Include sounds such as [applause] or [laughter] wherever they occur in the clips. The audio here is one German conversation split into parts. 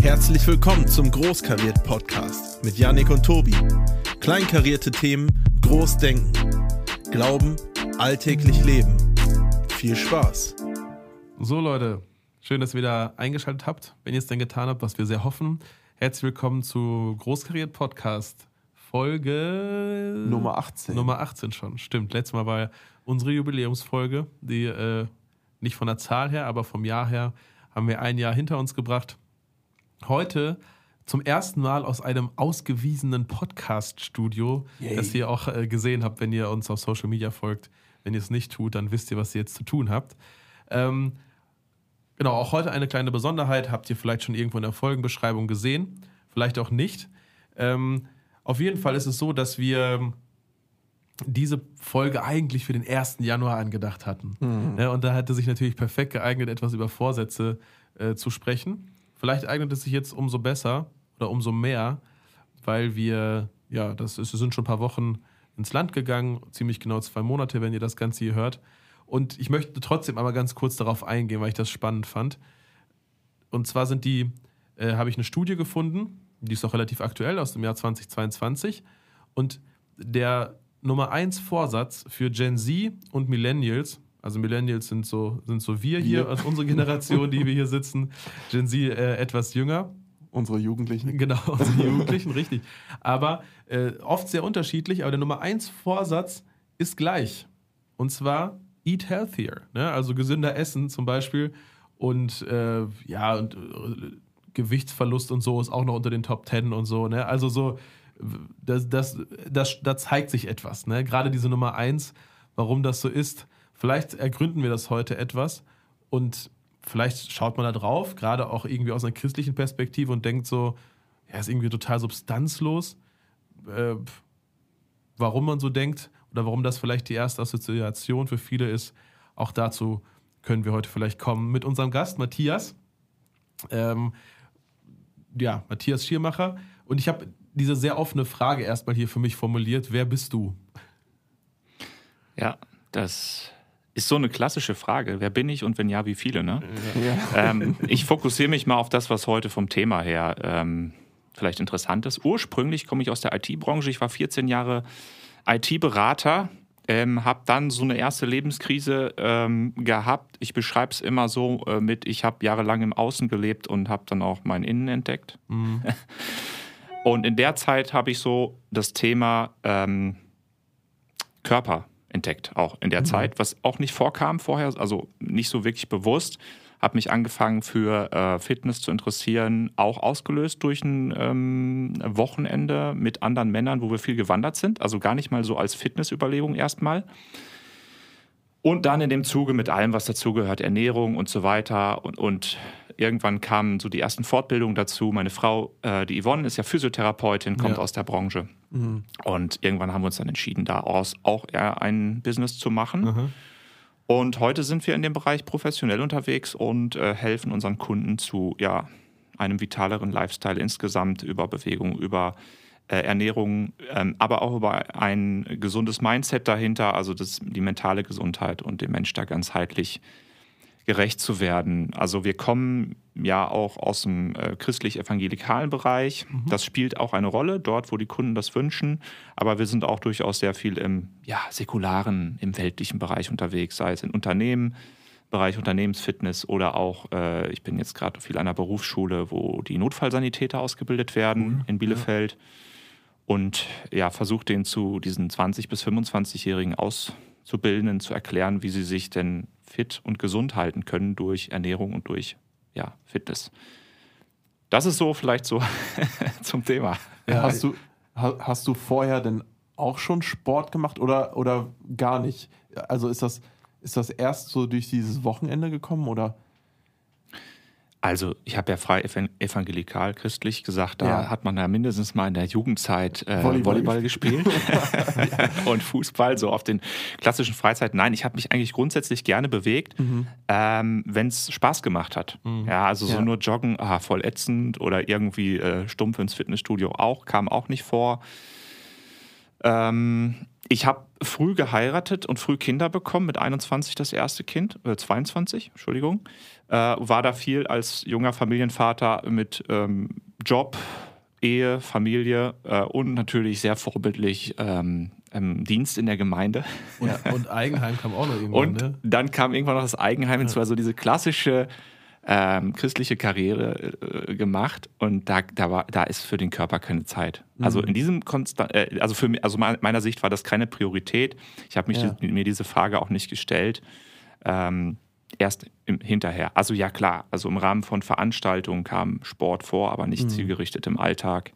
Herzlich willkommen zum Großkariert Podcast mit Yannick und Tobi. Kleinkarierte Themen, groß denken. Glauben, alltäglich leben. Viel Spaß. So Leute, schön, dass ihr wieder eingeschaltet habt. Wenn ihr es denn getan habt, was wir sehr hoffen. Herzlich willkommen zu Großkariert Podcast. Folge Nummer 18. Nummer 18 schon, stimmt. Letztes Mal war ja unsere Jubiläumsfolge, die äh, nicht von der Zahl her, aber vom Jahr her haben wir ein Jahr hinter uns gebracht. Heute zum ersten Mal aus einem ausgewiesenen Podcast-Studio, das ihr auch äh, gesehen habt, wenn ihr uns auf Social Media folgt. Wenn ihr es nicht tut, dann wisst ihr, was ihr jetzt zu tun habt. Ähm, genau, auch heute eine kleine Besonderheit, habt ihr vielleicht schon irgendwo in der Folgenbeschreibung gesehen, vielleicht auch nicht. Ähm, auf jeden Fall ist es so, dass wir diese Folge eigentlich für den 1. Januar angedacht hatten. Ja, und da hatte sich natürlich perfekt geeignet, etwas über Vorsätze äh, zu sprechen. Vielleicht eignet es sich jetzt umso besser oder umso mehr, weil wir, ja, das ist, sind schon ein paar Wochen ins Land gegangen, ziemlich genau zwei Monate, wenn ihr das Ganze hier hört. Und ich möchte trotzdem einmal ganz kurz darauf eingehen, weil ich das spannend fand. Und zwar sind die, äh, habe ich eine Studie gefunden, die ist auch relativ aktuell aus dem Jahr 2022. Und der Nummer 1 Vorsatz für Gen Z und Millennials, also Millennials sind so, sind so wir hier, Wir. also unsere Generation, die wir hier [laughs] sitzen, Gen Z äh, etwas jünger, Unsere Jugendlichen. Genau, [laughs] unsere Jugendlichen, richtig. Aber äh, oft sehr unterschiedlich. Aber der Nummer 1 Vorsatz ist gleich. Und zwar eat healthier. Ne? Also gesünder essen zum Beispiel. Und äh, ja, und äh, Gewichtsverlust und so ist auch noch unter den Top 10 und so. Ne? Also so, das, das, das, da zeigt sich etwas. Ne? Gerade diese Nummer 1, warum das so ist. Vielleicht ergründen wir das heute etwas. Und vielleicht schaut man da drauf, gerade auch irgendwie aus einer christlichen Perspektive und denkt so, ja, ist irgendwie total substanzlos. Äh, warum man so denkt oder warum das vielleicht die erste Assoziation für viele ist, auch dazu können wir heute vielleicht kommen mit unserem Gast Matthias. Ähm, ja, Matthias Schiermacher. Und ich habe diese sehr offene Frage erstmal hier für mich formuliert. Wer bist du? Ja, das ist so eine klassische Frage. Wer bin ich und wenn ja, wie viele? Ne? Ja. ähm, ich fokussiere mich mal auf das, was heute vom Thema her ähm, vielleicht interessant ist. Ursprünglich komme ich aus der IT-Branche. Ich war 14 Jahre IT-Berater, ähm, habe dann so eine erste Lebenskrise ähm, gehabt. Ich beschreibe es immer so äh, mit, ich habe jahrelang im Außen gelebt und habe dann auch mein Innen entdeckt. [laughs] Und in der Zeit habe ich so das Thema ähm, Körper entdeckt, auch in der Zeit, was auch nicht vorkam vorher, also nicht so wirklich bewusst. Habe mich angefangen für äh, Fitness zu interessieren, auch ausgelöst durch ein ähm, Wochenende mit anderen Männern, wo wir viel gewandert sind. Also gar nicht mal so als Fitnessüberlegung erstmal. Und dann in dem Zuge mit allem, was dazugehört, Ernährung und so weiter. Und, und irgendwann kamen so die ersten Fortbildungen dazu. Meine Frau, äh, die Yvonne, ist ja Physiotherapeutin, kommt Ja. aus der Branche. Und irgendwann haben wir uns dann entschieden, daraus auch eher ein Business zu machen. Und heute sind wir in dem Bereich professionell unterwegs und äh, helfen unseren Kunden zu ja, einem vitaleren Lifestyle insgesamt über Bewegung, über äh, Ernährung, ähm, aber auch über ein gesundes Mindset dahinter, also das, die mentale Gesundheit und dem Mensch da ganzheitlich gerecht zu werden. Also wir kommen ja auch aus dem äh, christlich-evangelikalen Bereich. Das spielt auch eine Rolle dort, wo die Kunden das wünschen. Aber wir sind auch durchaus sehr viel im ja, säkularen, im weltlichen Bereich unterwegs, sei es in Unternehmen, Bereich Unternehmensfitness oder auch, äh, ich bin jetzt gerade viel an einer Berufsschule, wo die Notfallsanitäter ausgebildet werden in Bielefeld. Und ja, versucht den zu diesen 20- bis 25-Jährigen Auszubildenden zu erklären, wie sie sich denn fit und gesund halten können durch Ernährung und durch ja, Fitness. Das ist so vielleicht so [laughs] zum Thema. Ja, hast, du, ha, hast du vorher denn auch schon Sport gemacht oder, oder gar nicht? Also ist das, ist das erst so durch dieses Wochenende gekommen oder? Also, ich habe ja frei evan- evangelikal christlich gesagt, da Ja. hat man ja mindestens mal in der Jugendzeit äh, Volleyball Volleyball, gespielt [laughs] [laughs] und Fußball, so auf den klassischen Freizeiten. Nein, ich habe mich eigentlich grundsätzlich gerne bewegt, ähm, wenn es Spaß gemacht hat. Ja, also so Ja. nur joggen, ah, voll ätzend oder irgendwie äh, stumpf ins Fitnessstudio auch, kam auch nicht vor. Ähm, ich habe früh geheiratet und früh Kinder bekommen, mit 21 das erste Kind, äh, 22, Entschuldigung. Äh, war da viel als junger Familienvater mit ähm, Job, Ehe, Familie äh, und natürlich sehr vorbildlich ähm, Dienst in der Gemeinde. Und, und Eigenheim kam auch noch irgendwann. Und ne? dann kam irgendwann noch das Eigenheim, und zwar so diese klassische ähm, christliche Karriere äh, gemacht und da, da, war, da ist für den Körper keine Zeit. Mhm. Also in diesem Konstant, äh, also für also meiner Sicht war das keine Priorität. Ich habe ja. die, mir diese Frage auch nicht gestellt. Ähm, erst im, hinterher. Also ja klar, also im Rahmen von Veranstaltungen kam Sport vor, aber nicht mhm. zielgerichtet im Alltag.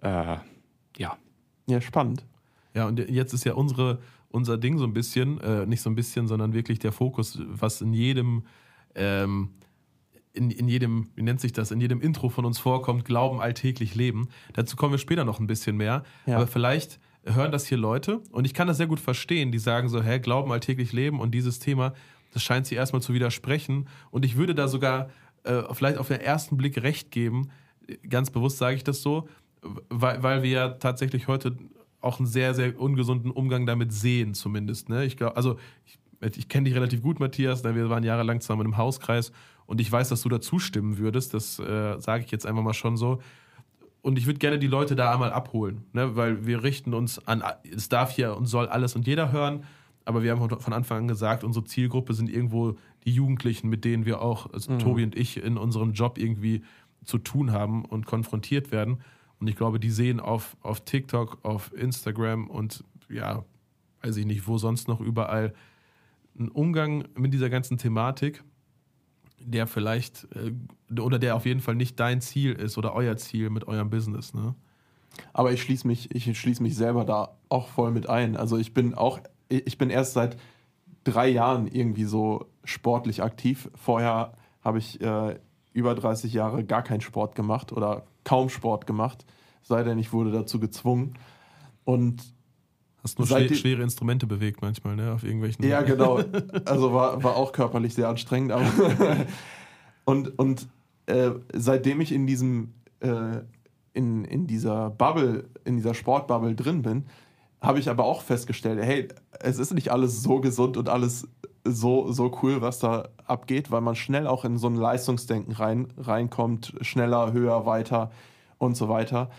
Äh, ja. Ja, spannend. Ja, und jetzt ist ja unsere, unser Ding so ein bisschen, äh, nicht so ein bisschen, sondern wirklich der Fokus, was in jedem, ähm, in, in jedem, wie nennt sich das, in jedem Intro von uns vorkommt, Glauben alltäglich leben. Dazu kommen wir später noch ein bisschen mehr. Ja. Aber vielleicht hören das hier Leute und ich kann das sehr gut verstehen, die sagen so, hä, Glauben alltäglich leben und dieses Thema, das scheint sie erstmal zu widersprechen. Und ich würde da sogar äh, vielleicht auf den ersten Blick recht geben, ganz bewusst sage ich das so, weil, weil wir ja tatsächlich heute auch einen sehr, sehr ungesunden Umgang damit sehen, zumindest. Ne? Ich glaube, also ich, ich kenne dich relativ gut, Matthias. Ne? Wir waren jahrelang zusammen im Hauskreis und ich weiß, dass du da zustimmen würdest. Das äh, sage ich jetzt einfach mal schon so. Und ich würde gerne die Leute da einmal abholen, ne? weil wir richten uns an, es darf hier und soll alles und jeder hören. Aber wir haben von Anfang an gesagt, unsere Zielgruppe sind irgendwo die Jugendlichen, mit denen wir auch, also mhm. Tobi und ich, in unserem Job irgendwie zu tun haben und konfrontiert werden. Und ich glaube, die sehen auf, auf TikTok, auf Instagram und ja, weiß ich nicht, wo sonst noch überall einen Umgang mit dieser ganzen Thematik, der vielleicht äh, oder der auf jeden Fall nicht dein Ziel ist oder euer Ziel mit eurem Business. Ne? Aber ich schließe mich, ich schließe mich selber da auch voll mit ein. Also ich bin auch, ich bin erst seit drei Jahren irgendwie so sportlich aktiv. Vorher habe ich äh, über 30 Jahre gar keinen Sport gemacht oder kaum Sport gemacht, sei denn ich wurde dazu gezwungen. Und Hast nur schwer, schwere Instrumente bewegt manchmal, ne? Auf irgendwelchen. Ja, genau. [laughs] Also war, war auch körperlich sehr anstrengend. Aber [laughs] und und äh, seitdem ich in diesem äh, in, in dieser Bubble, in dieser Sportbubble drin bin, habe ich aber auch festgestellt, hey, es ist nicht alles so gesund und alles so, so cool, was da abgeht, weil man schnell auch in so ein Leistungsdenken rein, reinkommt, schneller, höher, weiter und so weiter.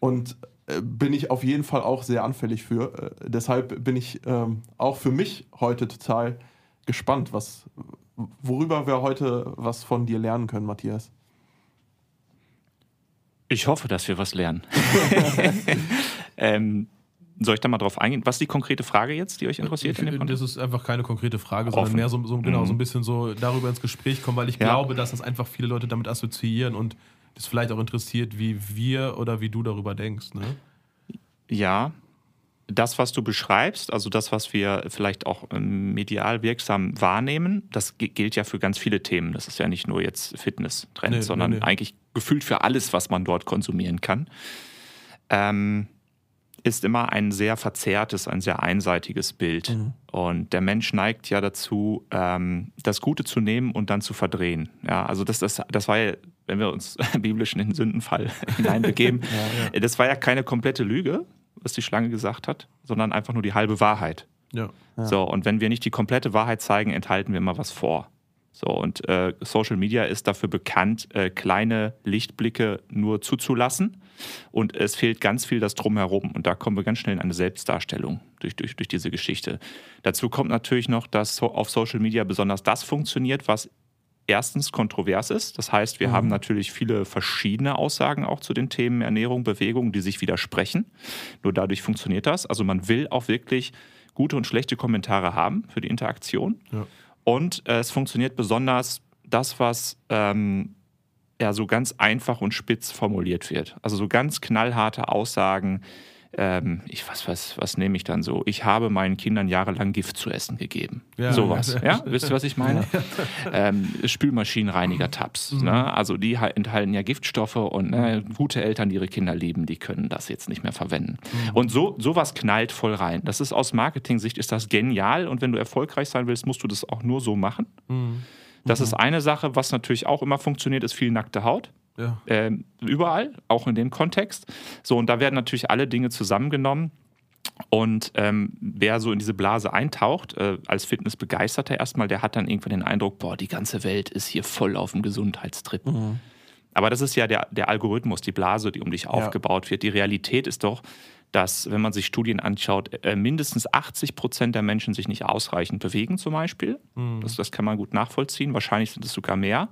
Und bin ich auf jeden Fall auch sehr anfällig für. Äh, deshalb bin ich ähm, auch für mich heute total gespannt, was, worüber wir heute was von dir lernen können, Matthias. Ich hoffe, dass wir was lernen. [laughs] ähm, soll ich da mal drauf eingehen? Was ist die konkrete Frage jetzt, die euch interessiert? das ist einfach keine konkrete Frage, sondern Offen. mehr so, so, genau, so ein mhm. bisschen so darüber ins Gespräch kommen, weil ich ja. glaube, dass das einfach viele Leute damit assoziieren und das vielleicht auch interessiert, wie wir oder wie du darüber denkst. Ne? Ja, das, was du beschreibst, also das, was wir vielleicht auch ähm, medial wirksam wahrnehmen, das gilt ja für ganz viele Themen. Das ist ja nicht nur jetzt Fitness-Trend, nee, sondern nee, nee. eigentlich gefühlt für alles, was man dort konsumieren kann. Ähm, ist immer ein sehr verzerrtes, ein sehr einseitiges Bild. Mhm. Und der Mensch neigt ja dazu, ähm, das Gute zu nehmen und dann zu verdrehen. Ja, also das, das, das war ja, wenn wir uns [laughs] biblisch in den Sündenfall [laughs] hineinbegeben, [laughs] ja, ja. das war ja keine komplette Lüge, was die Schlange gesagt hat, sondern einfach nur die halbe Wahrheit. Ja. So, und wenn wir nicht die komplette Wahrheit zeigen, enthalten wir immer was vor. So, und äh, Social Media ist dafür bekannt, äh, kleine Lichtblicke nur zuzulassen. Und es fehlt ganz viel das Drumherum. Und da kommen wir ganz schnell in eine Selbstdarstellung durch, durch, durch diese Geschichte. Dazu kommt natürlich noch, dass so auf Social Media besonders das funktioniert, was erstens kontrovers ist. Das heißt, wir mhm. haben natürlich viele verschiedene Aussagen auch zu den Themen Ernährung, Bewegung, die sich widersprechen. Nur dadurch funktioniert das. Also man will auch wirklich gute und schlechte Kommentare haben für die Interaktion. Ja. Und äh, es funktioniert besonders das, was ähm, ja so ganz einfach und spitz formuliert wird. Also so ganz knallharte Aussagen. Ähm, ich, was, was, was nehme ich dann so? Ich habe meinen Kindern jahrelang Gift zu essen gegeben. Ja, Sowas. Ja, ja? Wisst ihr, was ich meine? Ähm, Spülmaschinenreiniger-Tabs. Mhm. Ne? Also die enthalten ja Giftstoffe und ne, gute Eltern, die ihre Kinder lieben, die können das jetzt nicht mehr verwenden. Mhm. Und so sowas knallt voll rein. Das ist aus Marketing-Sicht ist das genial und wenn du erfolgreich sein willst, musst du das auch nur so machen. Mhm. Das mhm. ist eine Sache, was natürlich auch immer funktioniert, ist viel nackte Haut. Ja. Ähm, überall, auch in dem Kontext. So, und da werden natürlich alle Dinge zusammengenommen Und ähm, wer so in diese Blase eintaucht, äh, als Fitnessbegeisterter erstmal, der hat dann irgendwann den Eindruck, boah, die ganze Welt ist hier voll auf dem Gesundheitstrip. Mhm. Aber das ist ja der, der Algorithmus, die Blase, die um dich ja. aufgebaut wird. Die Realität ist doch, dass, wenn man sich Studien anschaut, äh, mindestens 80 Prozent der Menschen sich nicht ausreichend bewegen, zum Beispiel. Mhm. Das, das kann man gut nachvollziehen. Wahrscheinlich sind es sogar mehr.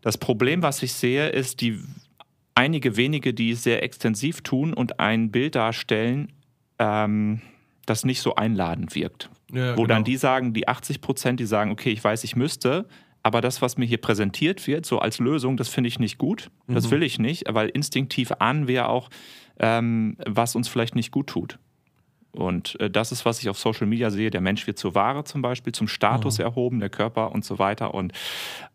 Das Problem, was ich sehe, ist, die einige wenige, die es sehr extensiv tun und ein Bild darstellen, ähm, das nicht so einladend wirkt. Ja, Wo genau. dann die sagen, die 80 Prozent, die sagen, okay, ich weiß, ich müsste, aber das, was mir hier präsentiert wird, so als Lösung, das finde ich nicht gut. Das mhm. will ich nicht, weil instinktiv ahnen wir auch, ähm, was uns vielleicht nicht gut tut. Und äh, das ist, was ich auf Social Media sehe. Der Mensch wird zur Ware zum Beispiel, zum Status mhm. erhoben, der Körper und so weiter. Und,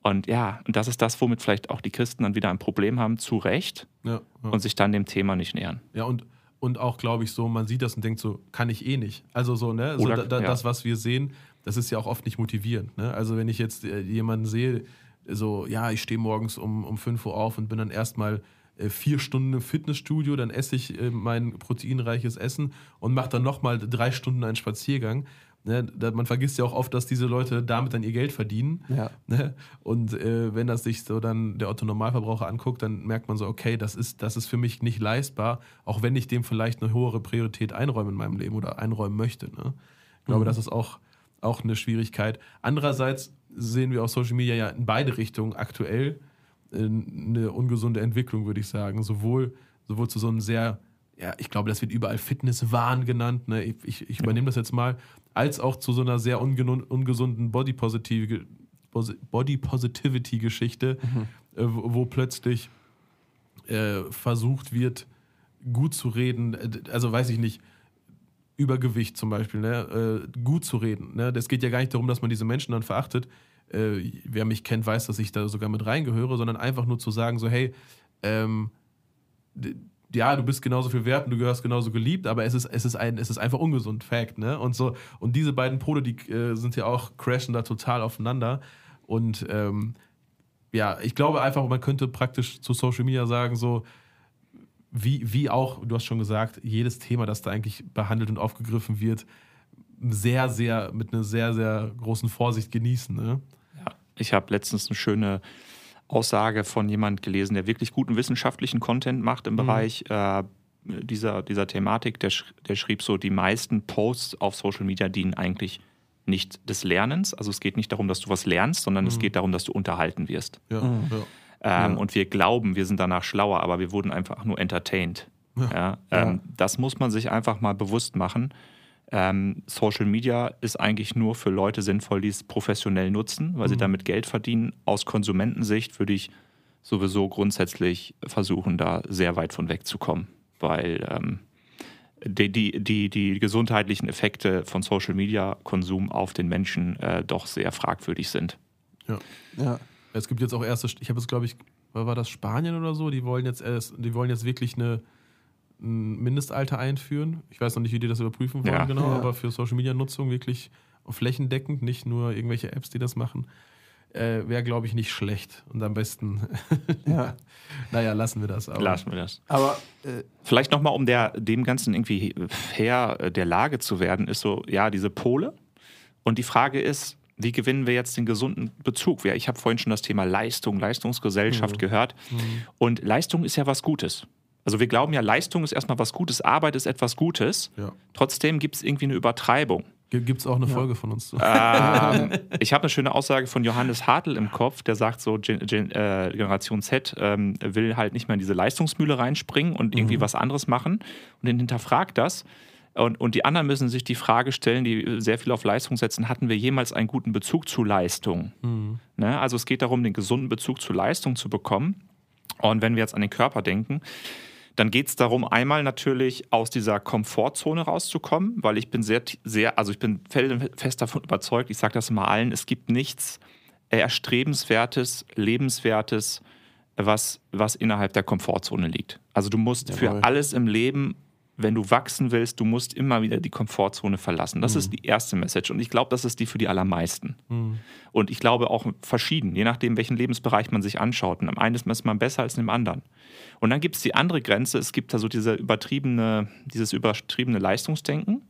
und ja, und das ist das, womit vielleicht auch die Christen dann wieder ein Problem haben, zu Recht, ja, ja. und sich dann dem Thema nicht nähern. Ja, und, und auch, glaube ich, so, man sieht das und denkt so, kann ich eh nicht. Also so, ne? Oder, so, da, ja. Das, was wir sehen, das ist ja auch oft nicht motivierend. Ne? Also wenn ich jetzt äh, jemanden sehe, so, ja, ich stehe morgens um, um 5 Uhr auf und bin dann erstmal vier Stunden im Fitnessstudio, dann esse ich äh, mein proteinreiches Essen und mache dann nochmal drei Stunden einen Spaziergang. Ne, man vergisst ja auch oft, dass diese Leute damit dann ihr Geld verdienen. Ja. Ne? Und äh, wenn das sich so dann der Otto Normalverbraucher anguckt, dann merkt man so, okay, das ist, das ist für mich nicht leistbar, auch wenn ich dem vielleicht eine höhere Priorität einräumen in meinem Leben oder einräumen möchte. Ne? Ich glaube, mhm. das ist auch, auch eine Schwierigkeit. Andererseits sehen wir auf Social Media ja in beide Richtungen aktuell eine ungesunde Entwicklung, würde ich sagen. Sowohl, sowohl zu so einem sehr, ja, ich glaube, das wird überall Fitnesswahn genannt, ne? ich, ich, ich übernehme das jetzt mal, als auch zu so einer sehr ungesunden Body, Positive, Body Positivity-Geschichte, mhm. äh, wo, wo, plötzlich äh, versucht wird, gut zu reden, also weiß ich nicht, Übergewicht zum Beispiel, ne? äh, gut zu reden. Ne? Das geht ja gar nicht darum, dass man diese Menschen dann verachtet, äh, wer mich kennt, weiß, dass ich da sogar mit reingehöre, sondern einfach nur zu sagen, so, hey, ähm, ja, du bist genauso viel wert und du gehörst genauso geliebt, aber es ist, es ist, ein, es ist einfach ungesund, Fact, ne? Und so, und diese beiden Pole, die äh, sind ja auch, crashen da total aufeinander. Und ähm, ja, ich glaube einfach, man könnte praktisch zu Social Media sagen, so, wie, wie auch, du hast schon gesagt, jedes Thema, das da eigentlich behandelt und aufgegriffen wird, sehr, sehr, mit einer sehr, sehr großen Vorsicht genießen. Ne? Ich habe letztens eine schöne Aussage von jemand gelesen, der wirklich guten wissenschaftlichen Content macht im mhm. Bereich äh, dieser, dieser Thematik. Der, der schrieb so, die meisten Posts auf Social Media dienen eigentlich nicht des Lernens. Also es geht nicht darum, dass du was lernst, sondern mhm. es geht darum, dass du unterhalten wirst. Ja, mhm. ja. Ähm, ja. Und wir glauben, wir sind danach schlauer, aber wir wurden einfach nur entertained. Ja. Ähm, das muss man sich einfach mal bewusst machen. Ähm, Social Media ist eigentlich nur für Leute sinnvoll, die es professionell nutzen, weil mhm. sie damit Geld verdienen. Aus Konsumentensicht würde ich sowieso grundsätzlich versuchen, da sehr weit von wegzukommen, weil ähm, die, die, die, die gesundheitlichen Effekte von Social Media Konsum auf den Menschen äh, doch sehr fragwürdig sind. Ja. ja. Es gibt jetzt auch erste, ich habe es glaube ich, war das Spanien oder so, die wollen jetzt erst, die wollen jetzt wirklich eine ein Mindestalter einführen. Ich weiß noch nicht, wie die das überprüfen wollen, ja. genau, ja. aber für Social Media Nutzung wirklich flächendeckend, nicht nur irgendwelche Apps, die das machen, äh, wäre, glaube ich, nicht schlecht. Und am besten, [laughs] ja. naja, lassen wir das. Aber. Lassen wir das. Aber äh, vielleicht nochmal, um der, dem Ganzen irgendwie Herr der Lage zu werden, ist so, ja, diese Pole. Und die Frage ist, wie gewinnen wir jetzt den gesunden Bezug? Ich habe vorhin schon das Thema Leistung, Leistungsgesellschaft mhm. gehört. Mhm. Und Leistung ist ja was Gutes. Also wir glauben ja, Leistung ist erstmal was Gutes, Arbeit ist etwas Gutes. Ja. Trotzdem gibt es irgendwie eine Übertreibung. Gibt es auch eine ja. Folge von uns? Ähm, [laughs] ich habe eine schöne Aussage von Johannes Hartl im Kopf, der sagt so, Gen Gen äh, Generation Z ähm, will halt nicht mehr in diese Leistungsmühle reinspringen und irgendwie mhm. was anderes machen und den hinterfragt das. Und, und die anderen müssen sich die Frage stellen, die sehr viel auf Leistung setzen, hatten wir jemals einen guten Bezug zu Leistung? Mhm. Ne? Also es geht darum, den gesunden Bezug zu Leistung zu bekommen. Und wenn wir jetzt an den Körper denken, dann geht es darum, einmal natürlich aus dieser Komfortzone rauszukommen, weil ich bin sehr, sehr, also ich bin fest davon überzeugt, ich sage das immer allen, es gibt nichts erstrebenswertes, lebenswertes, was, was innerhalb der Komfortzone liegt. Also du musst Jawohl. für alles im Leben wenn du wachsen willst, du musst immer wieder die Komfortzone verlassen. Das mhm. ist die erste Message. Und ich glaube, das ist die für die allermeisten. Mhm. Und ich glaube auch verschieden, je nachdem, welchen Lebensbereich man sich anschaut. Und am einen ist man besser als im anderen. Und dann gibt es die andere Grenze. Es gibt da so diese übertriebene, dieses übertriebene Leistungsdenken.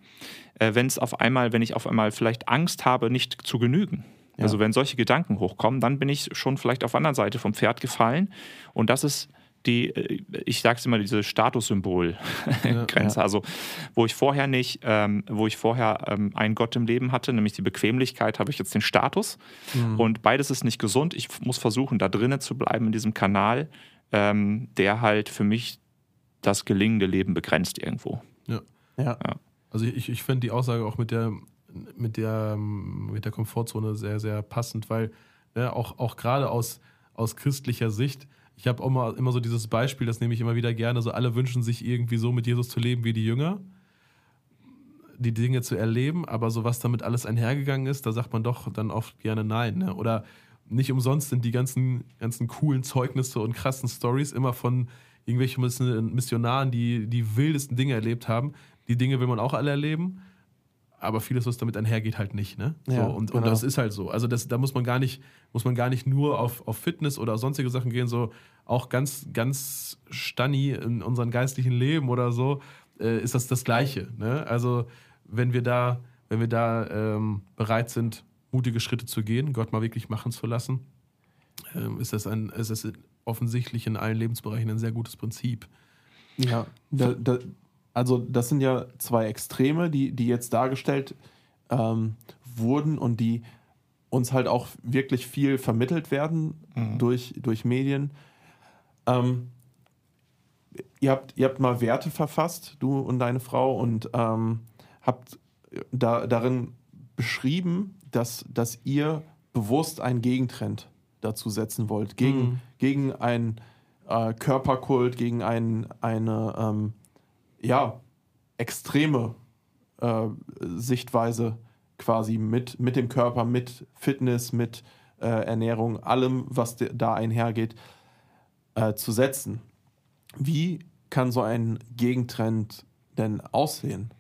Äh, wenn es auf einmal, wenn ich auf einmal vielleicht Angst habe, nicht zu genügen. Ja. Also wenn solche Gedanken hochkommen, dann bin ich schon vielleicht auf der anderen Seite vom Pferd gefallen. Und das ist die, äh, ich sage es immer, diese Statussymbol-Grenze. [laughs] Ja, Also, wo ich vorher nicht, ähm, wo ich vorher ähm, einen Gott im Leben hatte, nämlich die Bequemlichkeit, habe ich jetzt den Status. Mhm. Und beides ist nicht gesund. Ich muss versuchen, da drinnen zu bleiben in diesem Kanal, ähm, der halt für mich das gelingende Leben begrenzt irgendwo. Ja. ja. ja. Also ich, ich finde die Aussage auch mit der, mit der, mit der Komfortzone sehr, sehr passend, weil ne, auch, auch gerade aus, aus christlicher Sicht ich habe auch immer so dieses Beispiel, das nehme ich immer wieder gerne, so alle wünschen sich irgendwie so mit Jesus zu leben wie die Jünger, die Dinge zu erleben, aber so was damit alles einhergegangen ist, da sagt man doch dann oft gerne nein. Ne? Oder nicht umsonst sind die ganzen, ganzen coolen Zeugnisse und krassen Stories immer von irgendwelchen Missionaren, die die wildesten Dinge erlebt haben. Die Dinge will man auch alle erleben, aber vieles, was damit einhergeht, halt nicht. Ne? Ja, so, und, genau. und das ist halt so. Also das, da muss man gar nicht, muss man gar nicht nur auf, auf Fitness oder sonstige Sachen gehen, so auch ganz, ganz stanni in unserem geistlichen Leben oder so, äh, ist das das Gleiche. Ne? Also wenn wir da, wenn wir da ähm, bereit sind, mutige Schritte zu gehen, Gott mal wirklich machen zu lassen, ähm, ist das ein, ist das offensichtlich in allen Lebensbereichen ein sehr gutes Prinzip. Ja, da, da, also das sind ja zwei Extreme, die, die jetzt dargestellt ähm, wurden und die uns halt auch wirklich viel vermittelt werden mhm. durch, durch Medien. Ähm, ihr, habt, ihr habt mal Werte verfasst, du und deine Frau, und ähm, habt da, darin beschrieben, dass, dass ihr bewusst einen Gegentrend dazu setzen wollt, gegen, mhm. gegen einen äh, Körperkult, gegen ein, eine ähm, ja, extreme äh, Sichtweise quasi mit, mit dem Körper, mit Fitness, mit äh, Ernährung, allem, was da einhergeht, äh, zu setzen. Wie kann so ein Gegentrend denn aussehen?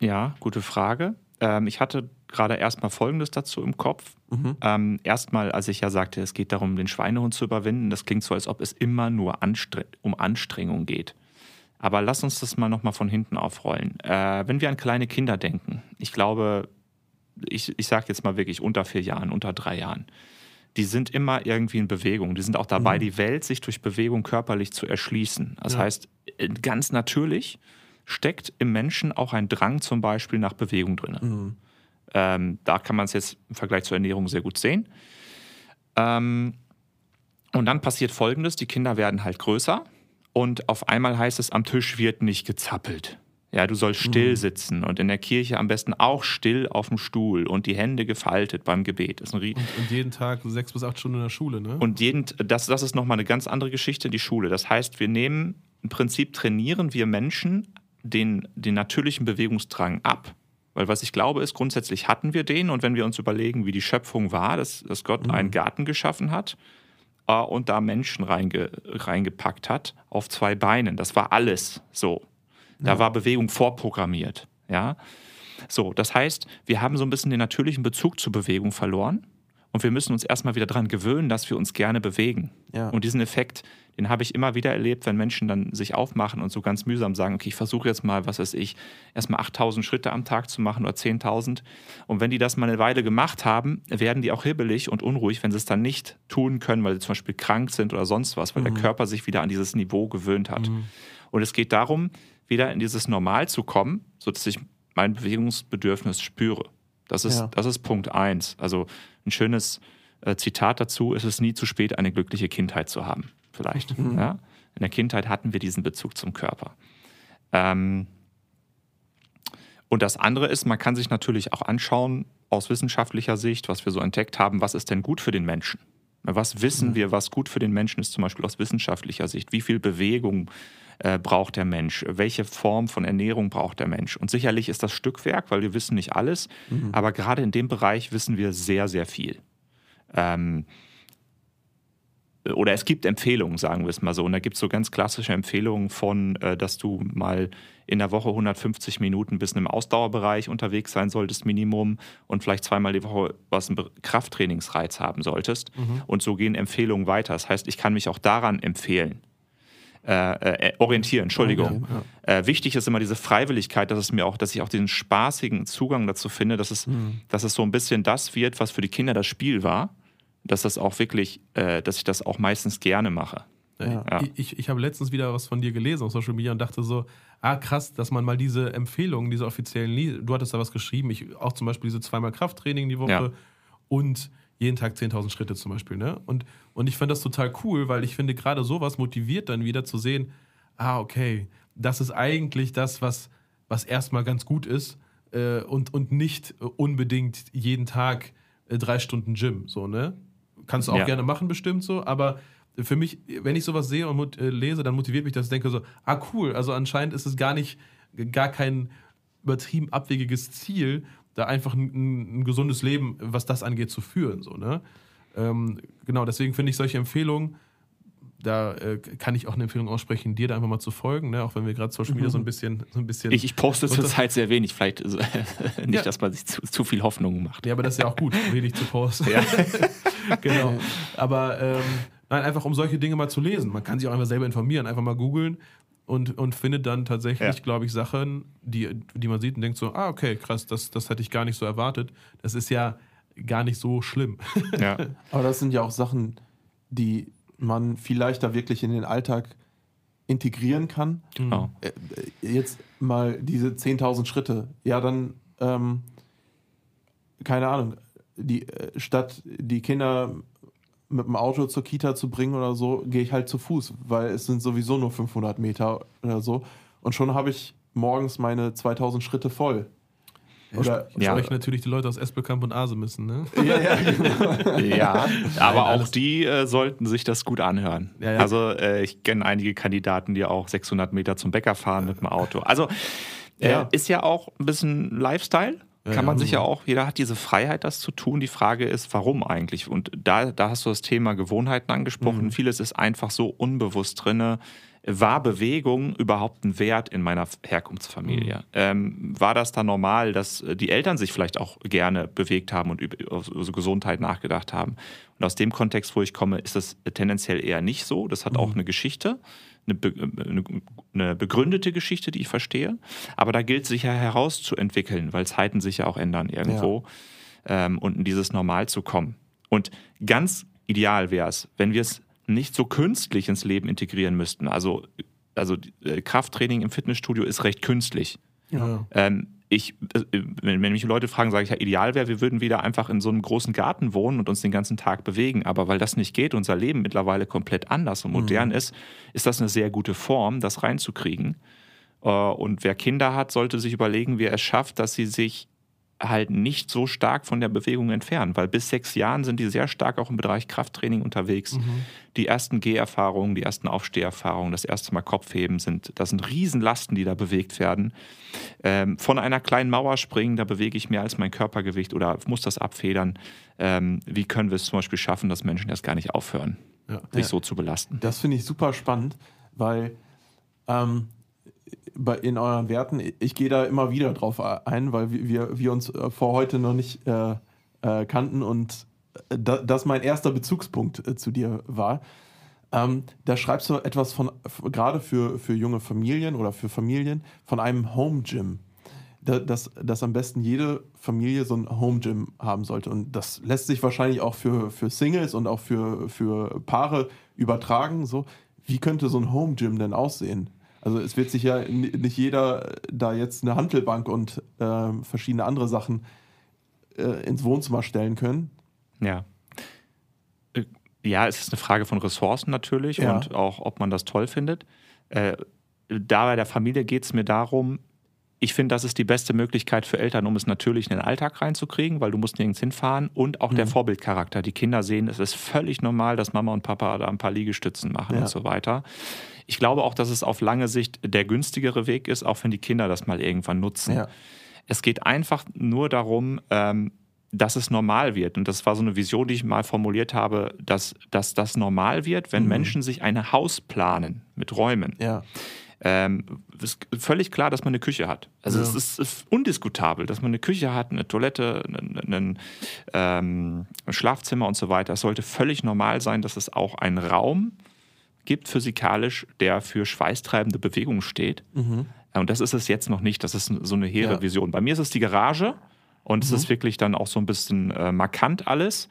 Ja, gute Frage. Ähm, ich hatte gerade erstmal Folgendes dazu im Kopf. Mhm. Ähm, erstmal, als ich ja sagte, es geht darum, den Schweinehund zu überwinden, das klingt so, als ob es immer nur Anstre um Anstrengung geht. Aber lass uns das mal nochmal von hinten aufrollen. Äh, wenn wir an kleine Kinder denken, ich glaube, ich, ich sage jetzt mal wirklich unter vier Jahren, unter drei Jahren, die sind immer irgendwie in Bewegung. Die sind auch dabei, mhm. die Welt sich durch Bewegung körperlich zu erschließen. Das ja. heißt, äh, ganz natürlich steckt im Menschen auch ein Drang zum Beispiel nach Bewegung drin. Mhm. Ähm, da kann man es jetzt im Vergleich zur Ernährung sehr gut sehen. Ähm, und dann passiert Folgendes, die Kinder werden halt größer und auf einmal heißt es, am Tisch wird nicht gezappelt. Ja, du sollst still mhm. sitzen und in der Kirche am besten auch still auf dem Stuhl und die Hände gefaltet beim Gebet. und, und, jeden Tag sechs bis acht Stunden in der Schule, ne? Und jeden, das, das ist nochmal eine ganz andere Geschichte, die Schule. Das heißt, wir nehmen im Prinzip trainieren wir Menschen den, den natürlichen Bewegungsdrang ab. Weil was ich glaube ist, grundsätzlich hatten wir den und wenn wir uns überlegen, wie die Schöpfung war, dass, dass Gott mhm. einen Garten geschaffen hat, äh, und da Menschen reinge, reingepackt hat auf zwei Beinen. Das war alles so. Da ja. war Bewegung vorprogrammiert. Ja. So, das heißt, wir haben so ein bisschen den natürlichen Bezug zur Bewegung verloren und wir müssen uns erstmal wieder daran gewöhnen, dass wir uns gerne bewegen. Ja. Und diesen Effekt, den habe ich immer wieder erlebt, wenn Menschen dann sich aufmachen und so ganz mühsam sagen, okay, ich versuche jetzt mal, was weiß ich, erstmal 8000 Schritte am Tag zu machen oder 10.000. Und wenn die das mal eine Weile gemacht haben, werden die auch hibbelig und unruhig, wenn sie es dann nicht tun können, weil sie zum Beispiel krank sind oder sonst was, weil mhm. der Körper sich wieder an dieses Niveau gewöhnt hat. Mhm. Und es geht darum, wieder in dieses Normal zu kommen, sodass ich mein Bewegungsbedürfnis spüre. Das ist, ja. das ist Punkt eins. Also ein schönes äh, Zitat dazu, es ist nie zu spät, eine glückliche Kindheit zu haben vielleicht. Mhm. Ja? In der Kindheit hatten wir diesen Bezug zum Körper. Ähm, und das andere ist, man kann sich natürlich auch anschauen, aus wissenschaftlicher Sicht, was wir so entdeckt haben, was ist denn gut für den Menschen? Was wissen mhm. wir, was gut für den Menschen ist, zum Beispiel aus wissenschaftlicher Sicht? Wie viel Bewegung äh, braucht der Mensch? Welche Form von Ernährung braucht der Mensch? Und sicherlich ist das Stückwerk, weil wir wissen nicht alles, mhm. aber gerade in dem Bereich wissen wir sehr, sehr viel. Ähm, oder es gibt Empfehlungen, sagen wir es mal so. Und da gibt es so ganz klassische Empfehlungen von, äh, dass du mal in der Woche 150 Minuten bis einem Ausdauerbereich unterwegs sein solltest, Minimum, und vielleicht zweimal die Woche was einen Krafttrainingsreiz haben solltest. Mhm. Und so gehen Empfehlungen weiter. Das heißt, ich kann mich auch daran empfehlen. Äh, äh, orientieren, Entschuldigung. Okay, ja. äh, wichtig ist immer diese Freiwilligkeit, dass es mir auch, dass ich auch diesen spaßigen Zugang dazu finde, dass es, mhm. dass es so ein bisschen das wird, was für die Kinder das Spiel war, dass das auch wirklich, äh, dass ich das auch meistens gerne mache. Ja. Ja. Ich, ich habe letztens wieder was von dir gelesen auf Social Media und dachte so, ah krass, dass man mal diese Empfehlungen, diese offiziellen, du hattest da was geschrieben, ich auch zum Beispiel diese zweimal Krafttraining die Woche und jeden Tag 10.000 Schritte zum Beispiel. Ne? Und, und ich fand das total cool, weil ich finde, gerade sowas motiviert dann wieder zu sehen, ah, okay, das ist eigentlich das, was, was erstmal ganz gut ist äh, und, und nicht unbedingt jeden Tag äh, drei Stunden Gym. So, ne? Kannst du auch ja. gerne machen, bestimmt so, aber für mich, wenn ich sowas sehe und äh, lese, dann motiviert mich das. Ich denke so, ah, cool, also anscheinend ist es gar nicht, gar kein übertrieben abwegiges Ziel, da einfach ein, ein, gesundes Leben, was das angeht, zu führen. So, ne? Ähm, genau, deswegen finde ich solche Empfehlungen, da äh, kann ich auch eine Empfehlung aussprechen, dir da einfach mal zu folgen, ne? auch wenn wir gerade Social Media mhm. so ein bisschen. So ein bisschen ich, ich poste zurzeit sehr wenig, vielleicht äh, [laughs] nicht, ja. dass man sich zu, zu, viel Hoffnung macht. Ja, aber das ist ja auch gut, wenig zu posten. Ja. [laughs] genau. Aber ähm, nein, einfach um solche Dinge mal zu lesen. Man kann sich auch einfach selber informieren, einfach mal googeln und, und findet dann tatsächlich, ja. glaube ich, Sachen, die, die man sieht und denkt so, ah, okay, krass, das, das hätte ich gar nicht so erwartet. Das ist ja gar nicht so schlimm. Ja. [laughs] Aber das sind ja auch Sachen, die man vielleicht da wirklich in den Alltag integrieren kann. Genau. Jetzt mal diese 10.000 Schritte. Ja, dann, ähm, keine Ahnung, die, äh, statt die Kinder mit dem Auto zur Kita zu bringen oder so, gehe ich halt zu Fuß, weil es sind sowieso nur 500 Meter oder so. Und schon habe ich morgens meine 2000 Schritte voll. Oder ja. sprechen natürlich die Leute aus Espelkamp und Ase müssen, ne? [laughs] Ja, ja, genau. ja aber Nein, auch die äh, sollten sich das gut anhören. Ja, ja. Also äh, ich kenne einige Kandidaten, die auch 600 Meter zum Bäcker fahren mit dem Auto. Also äh, ist ja auch ein bisschen Lifestyle. Kann man sich ja auch, jeder hat diese Freiheit, das zu tun. Die Frage ist, warum eigentlich? Und da, da hast du das Thema Gewohnheiten angesprochen. Mhm. Vieles ist einfach so unbewusst drin. War Bewegung überhaupt ein Wert in meiner Herkunftsfamilie? Mhm. Ähm, war das da normal, dass die Eltern sich vielleicht auch gerne bewegt haben und über, über Gesundheit nachgedacht haben? Und aus dem Kontext, wo ich komme, ist das tendenziell eher nicht so. Das hat mhm. auch eine Geschichte eine, eine, begründete Geschichte, die ich verstehe. Aber da gilt sich ja herauszuentwickeln, weil Zeiten sich ja auch ändern irgendwo ja. ähm, und in dieses Normal zu kommen. Und ganz ideal wäre es, wenn wir es nicht so künstlich ins Leben integrieren müssten. Also, also äh, Krafttraining im Fitnessstudio ist recht künstlich. Ja. Ähm, ich, äh, wenn mich Leute fragen, sage ich ja, ideal wäre, wir würden wieder einfach in so einem großen Garten wohnen und uns den ganzen Tag bewegen. Aber weil das nicht geht, unser Leben mittlerweile komplett anders und modern mhm. ist, ist das eine sehr gute Form, das reinzukriegen. Äh, und wer Kinder hat, sollte sich überlegen, wie er es schafft, dass sie sich halt nicht so stark von der Bewegung entfernen, weil bis sechs Jahren sind die sehr stark auch im Bereich Krafttraining unterwegs. Mhm. Die ersten Geherfahrungen, die ersten Aufsteherfahrungen, das erste Mal Kopfheben sind, das sind Riesenlasten, die da bewegt werden. Ähm, von einer kleinen Mauer springen, da bewege ich mehr als mein Körpergewicht oder muss das abfedern. Ähm, wie können wir es zum Beispiel schaffen, dass Menschen erst gar nicht aufhören, ja. sich ja. so zu belasten? Das finde ich super spannend, weil ähm, in euren Werten, ich gehe da immer wieder drauf ein, weil wir, wir uns äh, vor heute noch nicht äh, äh, kannten und äh, das mein erster Bezugspunkt äh, zu dir war. Ähm, da schreibst du etwas von, gerade für, für junge Familien oder für Familien, von einem Home Gym. Da, dass, dass am besten jede Familie so ein Home Gym haben sollte. Und das lässt sich wahrscheinlich auch für, für Singles und auch für, für Paare übertragen. So. Wie könnte so ein Home Gym denn aussehen? Also es wird sich ja nicht jeder da jetzt eine Handelbank und äh, verschiedene andere Sachen äh, ins Wohnzimmer stellen können. Ja. Äh, ja, es ist eine Frage von Ressourcen natürlich ja. und auch, ob man das toll findet. Äh, da bei der Familie geht es mir darum, ich finde, das ist die beste Möglichkeit für Eltern, um es natürlich in den Alltag reinzukriegen, weil du musst nirgends hinfahren und auch mhm. der Vorbildcharakter. Die Kinder sehen, es ist völlig normal, dass Mama und Papa da ein paar Liegestützen machen ja. und so weiter. Ich glaube auch, dass es auf lange Sicht der günstigere Weg ist, auch wenn die Kinder das mal irgendwann nutzen. Ja. Es geht einfach nur darum, ähm, dass es normal wird. Und das war so eine Vision, die ich mal formuliert habe, dass, dass das normal wird, wenn Mhm. Menschen sich ein Haus planen mit Räumen. Ja. Ähm, es ist völlig klar, dass man eine Küche hat. Also Ja. es ist, ist undiskutabel, dass man eine Küche hat, eine Toilette, ein, ein, ähm, ein Schlafzimmer und so weiter. Es sollte völlig normal sein, dass es auch einen Raum gibt physikalisch, der für schweißtreibende Bewegung steht. Äh, Und das ist es jetzt noch nicht. Das ist so eine hehre Ja. Vision. Bei mir ist es die Garage und es ist wirklich dann auch so ein bisschen äh, markant alles.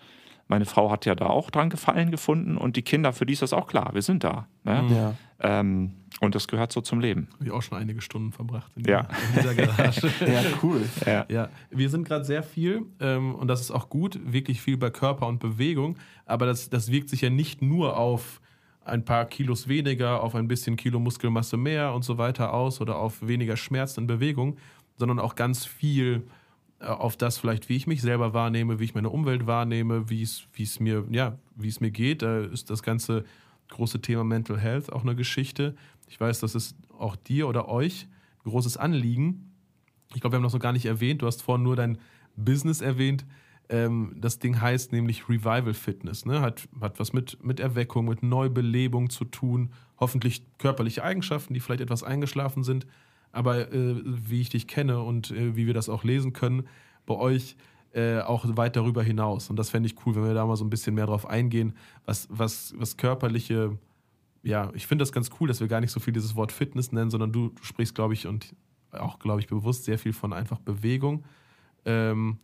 Meine Frau hat ja da auch dran gefallen gefunden und die Kinder, für die ist das auch klar. Wir sind da. Ne? Ja. Ähm, und das gehört so zum Leben. Habe ich auch schon einige Stunden verbracht in, Ja. in dieser Garage. [laughs] Ja, cool. Ja. Ja, wir sind gerade sehr viel ähm, und das ist auch gut, wirklich viel bei Körper und Bewegung, aber das, das wirkt sich ja nicht nur auf ein paar Kilos weniger, auf ein bisschen Kilo Muskelmasse mehr und so weiter aus oder auf weniger Schmerzen in Bewegung, sondern auch ganz viel äh, auf das vielleicht, wie ich mich selber wahrnehme, wie ich meine Umwelt wahrnehme, wie es, wie es mir, ja, wie es mir geht. Da ist das ganze große Thema Mental Health auch eine Geschichte. Ich weiß, das ist auch dir oder euch ein großes Anliegen. Ich glaube, wir haben noch so gar nicht erwähnt, du hast vorhin nur dein Business erwähnt. Ähm, das Ding heißt nämlich Revival Fitness. Ne? Hat, hat was mit, mit Erweckung, mit Neubelebung zu tun. Hoffentlich körperliche Eigenschaften, die vielleicht etwas eingeschlafen sind. Aber äh, wie ich dich kenne und äh, wie wir das auch lesen können, bei euch äh, auch weit darüber hinaus. Und das fände ich cool, wenn wir da mal so ein bisschen mehr drauf eingehen, was, was, was körperliche, ja, ich finde das ganz cool, dass wir gar nicht so viel dieses Wort Fitness nennen, sondern du, sprichst, glaube ich, und auch, glaube ich, bewusst sehr viel von einfach Bewegung. Ähm,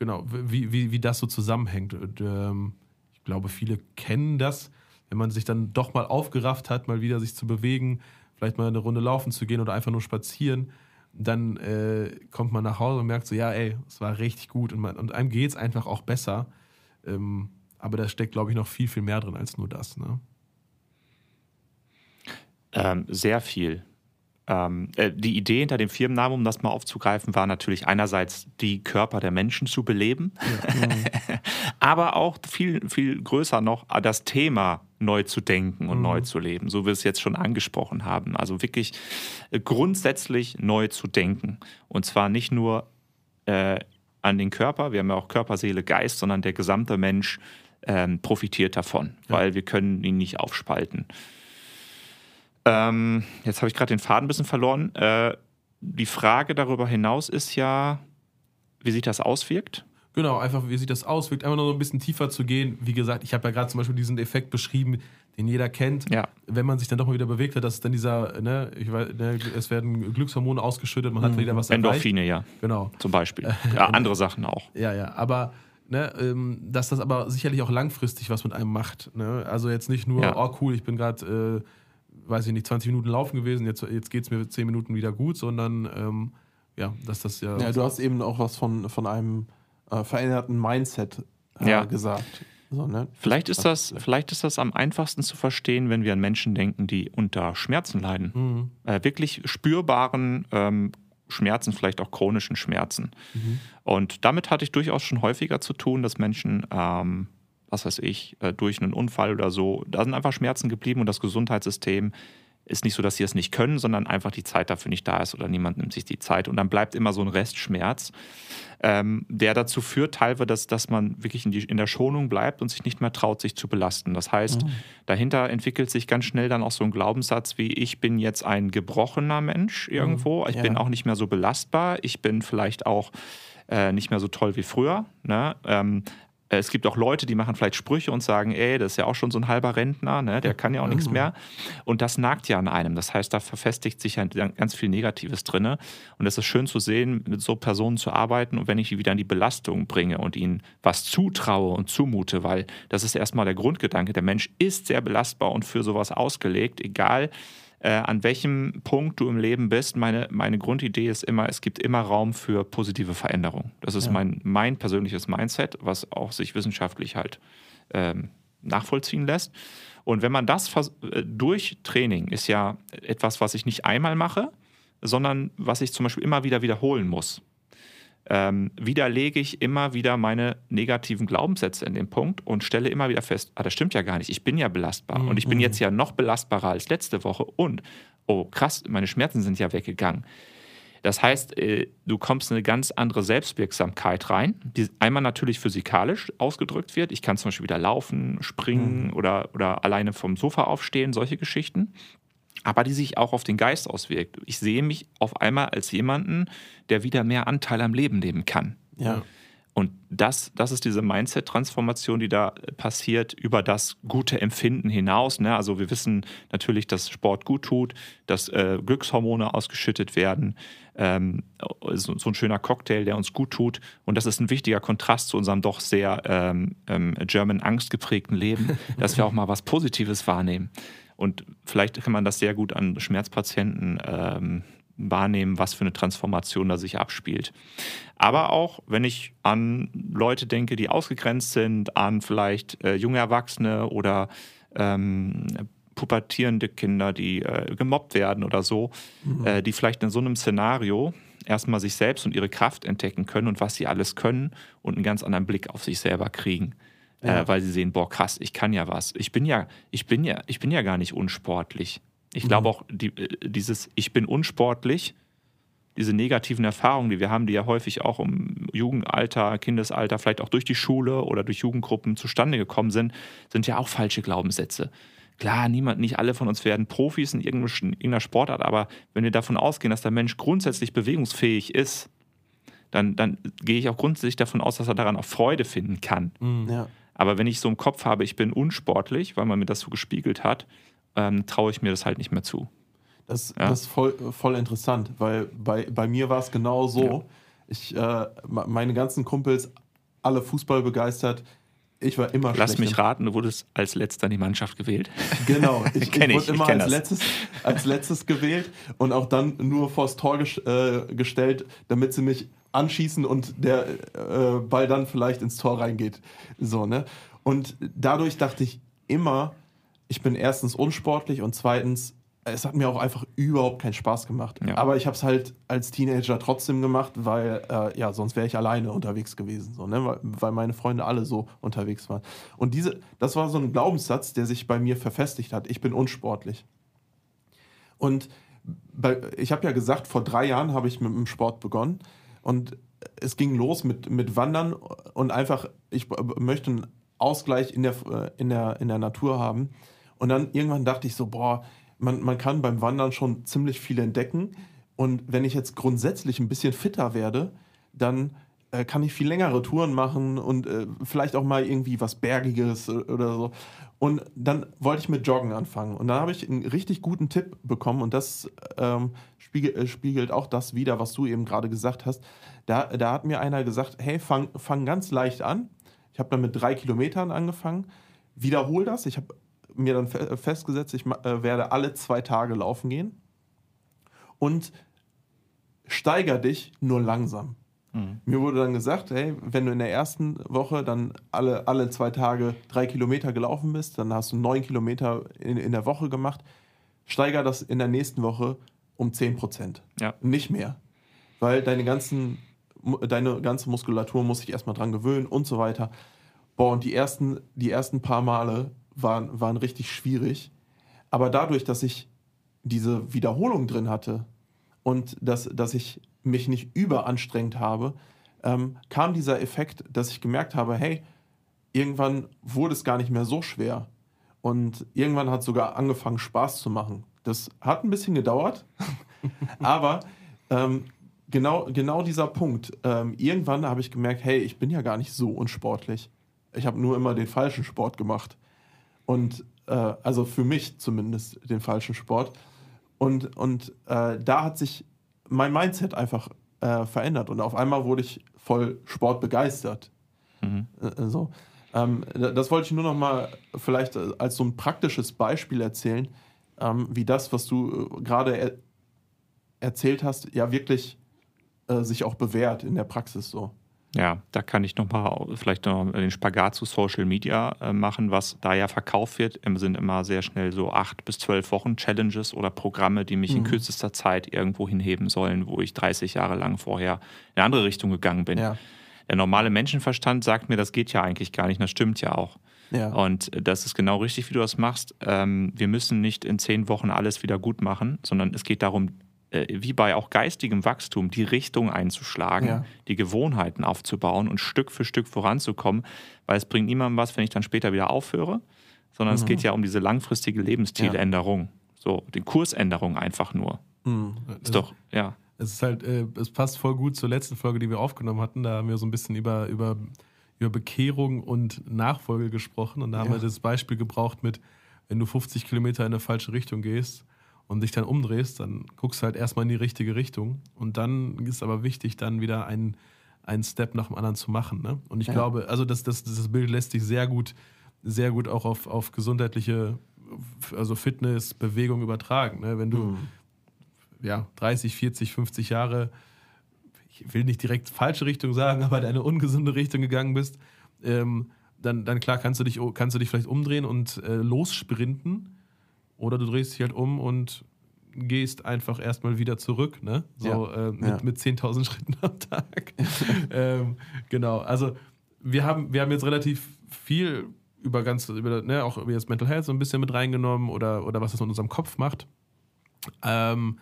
genau, wie, wie, wie das so zusammenhängt. Und, ähm, ich glaube, viele kennen das, wenn man sich dann doch mal aufgerafft hat, mal wieder sich zu bewegen, vielleicht mal eine Runde laufen zu gehen oder einfach nur spazieren. Dann äh, kommt man nach Hause und merkt so, ja, ey, es war richtig gut und, man, und einem geht es einfach auch besser. Ähm, aber da steckt, glaube ich, noch viel, viel mehr drin als nur das. Ne? Ähm, sehr viel. Ähm, äh, die Idee hinter dem Firmennamen, um das mal aufzugreifen, war natürlich einerseits die Körper der Menschen zu beleben, [laughs] aber auch viel, viel größer noch äh, das Thema neu zu denken und neu zu leben, so wie wir es jetzt schon angesprochen haben. Also wirklich äh, grundsätzlich neu zu denken. Und zwar nicht nur äh, an den Körper, wir haben ja auch Körper, Seele, Geist, sondern der gesamte Mensch ähm, profitiert davon, weil wir können ihn nicht aufspalten. Ähm, jetzt habe ich gerade den Faden ein bisschen verloren. Äh, die Frage darüber hinaus ist ja, wie sich das auswirkt. Genau, einfach wie sich das auswirkt, einfach nur so ein bisschen tiefer zu gehen. Wie gesagt, ich habe ja gerade zum Beispiel diesen Effekt beschrieben, den jeder kennt. Ja. Wenn man sich dann doch mal wieder bewegt hat, dass es dann dieser, ne, ich weiß, ne, es werden Glückshormone ausgeschüttet, man hat wieder was erreicht. Endorphine, ja, Genau. zum Beispiel. [laughs] Ja, andere Sachen auch. Ja, ja, aber ne, ähm, dass das aber sicherlich auch langfristig was mit einem macht. Ne? Also jetzt nicht nur, Ja. oh cool, ich bin gerade, äh, weiß ich nicht, 20 Minuten laufen gewesen, jetzt, jetzt geht es mir 10 Minuten wieder gut, sondern ähm, ja, dass das ja. Ja, du hast eben auch was von, von einem äh, veränderten Mindset äh, Ja. gesagt. So, ne? Vielleicht ist, das, vielleicht ist das am einfachsten zu verstehen, wenn wir an Menschen denken, die unter Schmerzen leiden. Mhm. Äh, wirklich spürbaren ähm, Schmerzen, vielleicht auch chronischen Schmerzen. Und damit hatte ich durchaus schon häufiger zu tun, dass Menschen, ähm, was weiß ich, äh, durch einen Unfall oder so, da sind einfach Schmerzen geblieben und das Gesundheitssystem ist nicht so, dass sie es nicht können, sondern einfach die Zeit dafür nicht da ist oder niemand nimmt sich die Zeit und dann bleibt immer so ein Restschmerz, ähm, der dazu führt teilweise, dass, dass man wirklich in, die, in der Schonung bleibt und sich nicht mehr traut, sich zu belasten. Das heißt, dahinter entwickelt sich ganz schnell dann auch so ein Glaubenssatz wie, ich bin jetzt ein gebrochener Mensch irgendwo, ich Ja. bin auch nicht mehr so belastbar, ich bin vielleicht auch äh, nicht mehr so toll wie früher. Ne? Ähm, es gibt auch Leute, die machen vielleicht Sprüche und sagen, ey, das ist ja auch schon so ein halber Rentner, ne? der kann ja auch nichts mehr. Und das nagt ja an einem. Das heißt, da verfestigt sich ja ganz viel Negatives drin. Und es ist schön zu sehen, mit so Personen zu arbeiten und wenn ich die wieder in die Belastung bringe und ihnen was zutraue und zumute, weil das ist erstmal der Grundgedanke. Der Mensch ist sehr belastbar und für sowas ausgelegt, egal äh, an welchem Punkt du im Leben bist. Meine, meine Grundidee ist immer, es gibt immer Raum für positive Veränderung. Das ist mein, mein persönliches Mindset, was auch sich wissenschaftlich halt ähm, nachvollziehen lässt. Und wenn man das äh, durch Training ist ja etwas, was ich nicht einmal mache, sondern was ich zum Beispiel immer wieder wiederholen muss. Ähm, widerlege ich immer wieder meine negativen Glaubenssätze in dem Punkt und stelle immer wieder fest, ah, das stimmt ja gar nicht, ich bin ja belastbar und ich bin jetzt ja noch belastbarer als letzte Woche und, oh krass, meine Schmerzen sind ja weggegangen. Das heißt, äh, du kommst in eine ganz andere Selbstwirksamkeit rein, die einmal natürlich physikalisch ausgedrückt wird. Ich kann zum Beispiel wieder laufen, springen mhm. oder, oder alleine vom Sofa aufstehen, solche Geschichten. Aber die sich auch auf den Geist auswirkt. Ich sehe mich auf einmal als jemanden, der wieder mehr Anteil am Leben nehmen kann. Ja. Und das, das ist diese Mindset-Transformation, die da passiert, über das gute Empfinden hinaus. Ne? Also wir wissen natürlich, dass Sport gut tut, dass äh, Glückshormone ausgeschüttet werden. Ähm, so, so, ein schöner Cocktail, der uns gut tut. Und das ist ein wichtiger Kontrast zu unserem doch sehr ähm, ähm, German Angst geprägten Leben, dass wir auch mal was Positives wahrnehmen. Und vielleicht kann man das sehr gut an Schmerzpatienten ähm, wahrnehmen, was für eine Transformation da sich abspielt. Aber auch, wenn ich an Leute denke, die ausgegrenzt sind, an vielleicht äh, junge Erwachsene oder ähm, pubertierende Kinder, die äh, gemobbt werden oder so, mhm. äh, die vielleicht in so einem Szenario erstmal sich selbst und ihre Kraft entdecken können und was sie alles können und einen ganz anderen Blick auf sich selber kriegen. Äh, ja. weil sie sehen, boah, krass, ich kann ja was. Ich bin ja, ich bin ja, ich bin ja gar nicht unsportlich. Ich glaube mhm. auch, die, äh, dieses Ich bin unsportlich, diese negativen Erfahrungen, die wir haben, die ja häufig auch im Jugendalter, Kindesalter, vielleicht auch durch die Schule oder durch Jugendgruppen zustande gekommen sind, sind ja auch falsche Glaubenssätze. Klar, niemand, nicht alle von uns werden Profis in irgendeiner Sportart, aber wenn wir davon ausgehen, dass der Mensch grundsätzlich bewegungsfähig ist, dann, dann gehe ich auch grundsätzlich davon aus, dass er daran auch Freude finden kann. Mhm. Ja. Aber wenn ich so im Kopf habe, ich bin unsportlich, weil man mir das so gespiegelt hat, ähm, traue ich mir das halt nicht mehr zu. Das, ja? das ist voll, voll interessant, weil bei, bei mir war es genau so. Ja. Ich, äh, meine ganzen Kumpels, alle Fußball begeistert. Ich war immer Lass mich raten, du wurdest als letzter in die Mannschaft gewählt. [laughs] Genau, ich, [laughs] ich, ich wurde immer ich als, letztes, als letztes gewählt und auch dann nur vors Tor ges äh, gestellt, damit sie mich anschießen und der äh, Ball dann vielleicht ins Tor reingeht. So, ne? Und dadurch dachte ich immer, ich bin erstens unsportlich und zweitens, es hat mir auch einfach überhaupt keinen Spaß gemacht. Ja. Aber ich habe es halt als Teenager trotzdem gemacht, weil äh, ja, sonst wäre ich alleine unterwegs gewesen, so, ne? weil, meine Freunde alle so unterwegs waren. Und diese, das war so ein Glaubenssatz, der sich bei mir verfestigt hat. Ich bin unsportlich. Und bei, ich habe ja gesagt, vor drei Jahren habe ich mit dem Sport begonnen und es ging los mit, mit Wandern und einfach, ich möchte einen Ausgleich in der, äh, in, der, in der Natur haben. Und dann irgendwann dachte ich so, boah, man, man kann beim Wandern schon ziemlich viel entdecken. Und wenn ich jetzt grundsätzlich ein bisschen fitter werde, dann äh, kann ich viel längere Touren machen und äh, vielleicht auch mal irgendwie was Bergiges oder so. Und dann wollte ich mit Joggen anfangen. Und dann habe ich einen richtig guten Tipp bekommen und das ähm, spiegelt, äh, spiegelt auch das wieder, was du eben gerade gesagt hast. Da, da hat mir einer gesagt, hey, fang, fang ganz leicht an. Ich habe dann mit drei Kilometern angefangen. Wiederhol das. Ich habe mir dann festgesetzt, ich äh, werde alle zwei Tage laufen gehen und steiger dich nur langsam. Mhm. Mir wurde dann gesagt, hey, wenn du in der ersten Woche dann alle, alle zwei Tage drei Kilometer gelaufen bist, dann hast du neun Kilometer in, in der Woche gemacht, steiger das in der nächsten Woche um 10 Prozent. Ja. Nicht mehr. Weil deine, ganzen, deine ganze Muskulatur muss sich erstmal dran gewöhnen und so weiter. Boah, und die ersten, die ersten paar Male waren, waren richtig schwierig. Aber dadurch, dass ich diese Wiederholung drin hatte und dass, dass ich mich nicht überanstrengt habe, ähm, kam dieser Effekt, dass ich gemerkt habe, hey, irgendwann wurde es gar nicht mehr so schwer. Und irgendwann hat sogar angefangen, Spaß zu machen. Das hat ein bisschen gedauert, [laughs] aber ähm, genau, genau dieser Punkt. Ähm, irgendwann habe ich gemerkt, hey, ich bin ja gar nicht so unsportlich. Ich habe nur immer den falschen Sport gemacht. Und äh, also für mich zumindest den falschen Sport. Und, und äh, da hat sich mein Mindset einfach äh, verändert. Und auf einmal wurde ich voll sportbegeistert. Mhm. Äh, so. Ähm, das wollte ich nur noch mal vielleicht äh, als so ein praktisches Beispiel erzählen, ähm, wie das, was du äh, gerade er erzählt hast, ja wirklich äh, sich auch bewährt in der Praxis so. Ja, da kann ich nochmal vielleicht noch den Spagat zu Social Media äh, machen, was da ja verkauft wird. sind immer sehr schnell so acht bis zwölf Wochen Challenges oder Programme, die mich mhm. in kürzester Zeit irgendwo hinheben sollen, wo ich 30 Jahre lang vorher in eine andere Richtung gegangen bin. Ja. Der normale Menschenverstand sagt mir, das geht ja eigentlich gar nicht. Das stimmt ja auch. Ja. Und das ist genau richtig, wie du das machst. Ähm, wir müssen nicht in zehn Wochen alles wieder gut machen, sondern es geht darum, äh, wie bei auch geistigem Wachstum, die Richtung einzuschlagen, Ja. die Gewohnheiten aufzubauen und Stück für Stück voranzukommen, weil es bringt niemandem was, wenn ich dann später wieder aufhöre, sondern es geht ja um diese langfristige Lebensstiländerung, so die Kursänderung einfach nur. Ist doch, ja. Es ist halt, äh, es passt voll gut zur letzten Folge, die wir aufgenommen hatten. Da haben wir so ein bisschen über, über, über Bekehrung und Nachfolge gesprochen. Und da haben Ja. wir das Beispiel gebraucht mit, wenn du 50 Kilometer in eine falsche Richtung gehst und dich dann umdrehst, dann guckst du halt erstmal in die richtige Richtung. Und dann ist aber wichtig, dann wieder einen, einen Step nach dem anderen zu machen. Ne? Und ich Ja. glaube, also das, das, das Bild lässt sich sehr gut, sehr gut auch auf, auf gesundheitliche, also Fitness, Bewegung übertragen. Ne? Wenn du Mhm. ja, 30, 40, 50 Jahre, ich will nicht direkt falsche Richtung sagen, aber in eine ungesunde Richtung gegangen bist, ähm, dann, dann klar kannst du dich, kannst du dich vielleicht umdrehen und äh, lossprinten oder du drehst dich halt um und gehst einfach erstmal wieder zurück, ne? So Ja. äh, mit, Ja. mit 10.000 [laughs] Schritten am Tag. [laughs] ähm, genau, also wir haben, wir haben jetzt relativ viel über ganz, über, ne, auch über das Mental Health so ein bisschen mit reingenommen oder, oder was das mit unserem Kopf macht. Ähm,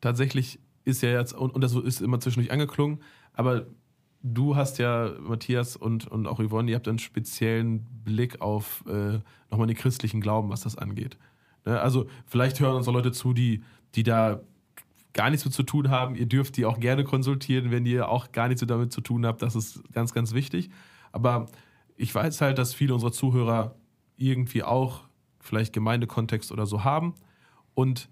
tatsächlich ist ja jetzt, und, und das ist immer zwischendurch angeklungen, aber du hast ja, Matthias und, und auch Yvonne, ihr habt einen speziellen Blick auf äh, nochmal den christlichen Glauben, was das angeht. Ne? Also vielleicht hören uns auch Leute zu, die, die da gar nichts mit zu tun haben. Ihr dürft die auch gerne konsultieren, wenn ihr auch gar nichts damit zu tun habt. Das ist ganz, ganz wichtig. Aber ich weiß halt, dass viele unserer Zuhörer irgendwie auch vielleicht Gemeindekontext oder so haben und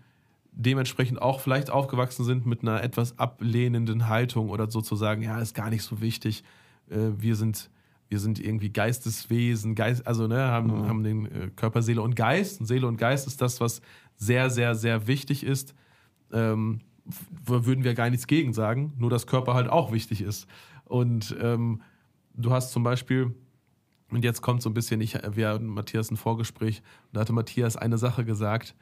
dementsprechend auch vielleicht aufgewachsen sind mit einer etwas ablehnenden Haltung oder sozusagen, ja, ist gar nicht so wichtig. Äh, wir sind wir sind irgendwie Geisteswesen, Geist, also ne, haben, haben den äh, Körper, Seele und Geist. Und Seele und Geist ist das, was sehr, sehr, sehr wichtig ist. Ähm, würden wir gar nichts gegen sagen, nur dass Körper halt auch wichtig ist. Und ähm, du hast zum Beispiel, und jetzt kommt so ein bisschen, ich, wir hatten Matthias ein Vorgespräch, und da hatte Matthias eine Sache gesagt,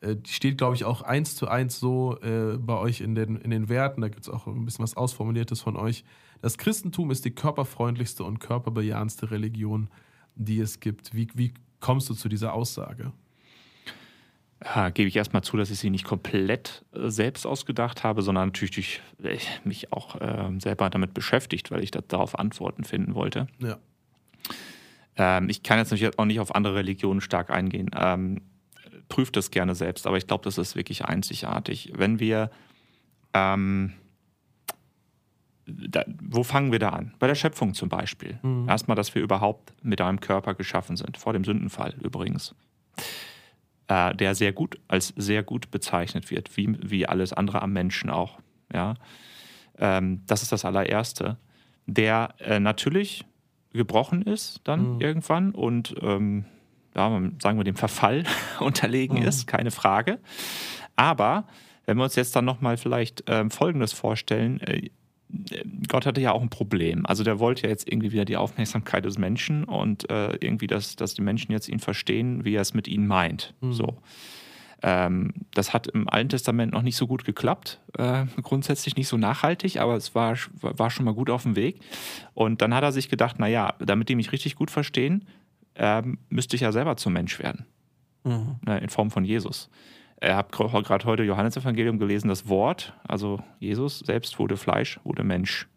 äh, die steht, glaube ich, auch eins zu eins so äh, bei euch in den, in den Werten, da gibt es auch ein bisschen was Ausformuliertes von euch. Das Christentum ist die körperfreundlichste und körperbejahendste Religion, die es gibt. Wie, wie kommst du zu dieser Aussage? Ja, gebe ich erstmal zu, dass ich sie nicht komplett äh, selbst ausgedacht habe, sondern natürlich durch, äh, mich auch ähm, selber damit beschäftigt, weil ich da, darauf Antworten finden wollte. Ja. Ähm, ich kann jetzt natürlich auch nicht auf andere Religionen stark eingehen. Ähm, prüft das gerne selbst, aber ich glaube, das ist wirklich einzigartig. Wenn wir, ähm, da, wo fangen wir da an? Bei der Schöpfung zum Beispiel. Erstmal, dass wir überhaupt mit einem Körper geschaffen sind, vor dem Sündenfall übrigens. Äh, der sehr gut, als sehr gut bezeichnet wird, wie, wie alles andere am Menschen auch. Ja? Ähm, das ist das allererste. Der äh, natürlich gebrochen ist dann irgendwann und ähm, ja, sagen wir dem Verfall [laughs] unterlegen ist, keine Frage. Aber wenn wir uns jetzt dann nochmal vielleicht ähm, Folgendes vorstellen, äh, Gott hatte ja auch ein Problem. Also der wollte ja jetzt irgendwie wieder die Aufmerksamkeit des Menschen und äh, irgendwie, dass, dass die Menschen jetzt ihn verstehen, wie er es mit ihnen meint. So. Ähm, das hat im Alten Testament noch nicht so gut geklappt, äh, grundsätzlich nicht so nachhaltig, aber es war, war schon mal gut auf dem Weg. Und dann hat er sich gedacht, naja, damit die mich richtig gut verstehen, ähm, müsste ich ja selber zum Mensch werden, ne, in Form von Jesus. Ich habe gerade heute Johannesevangelium gelesen, das Wort, also Jesus selbst wurde Fleisch, wurde Mensch.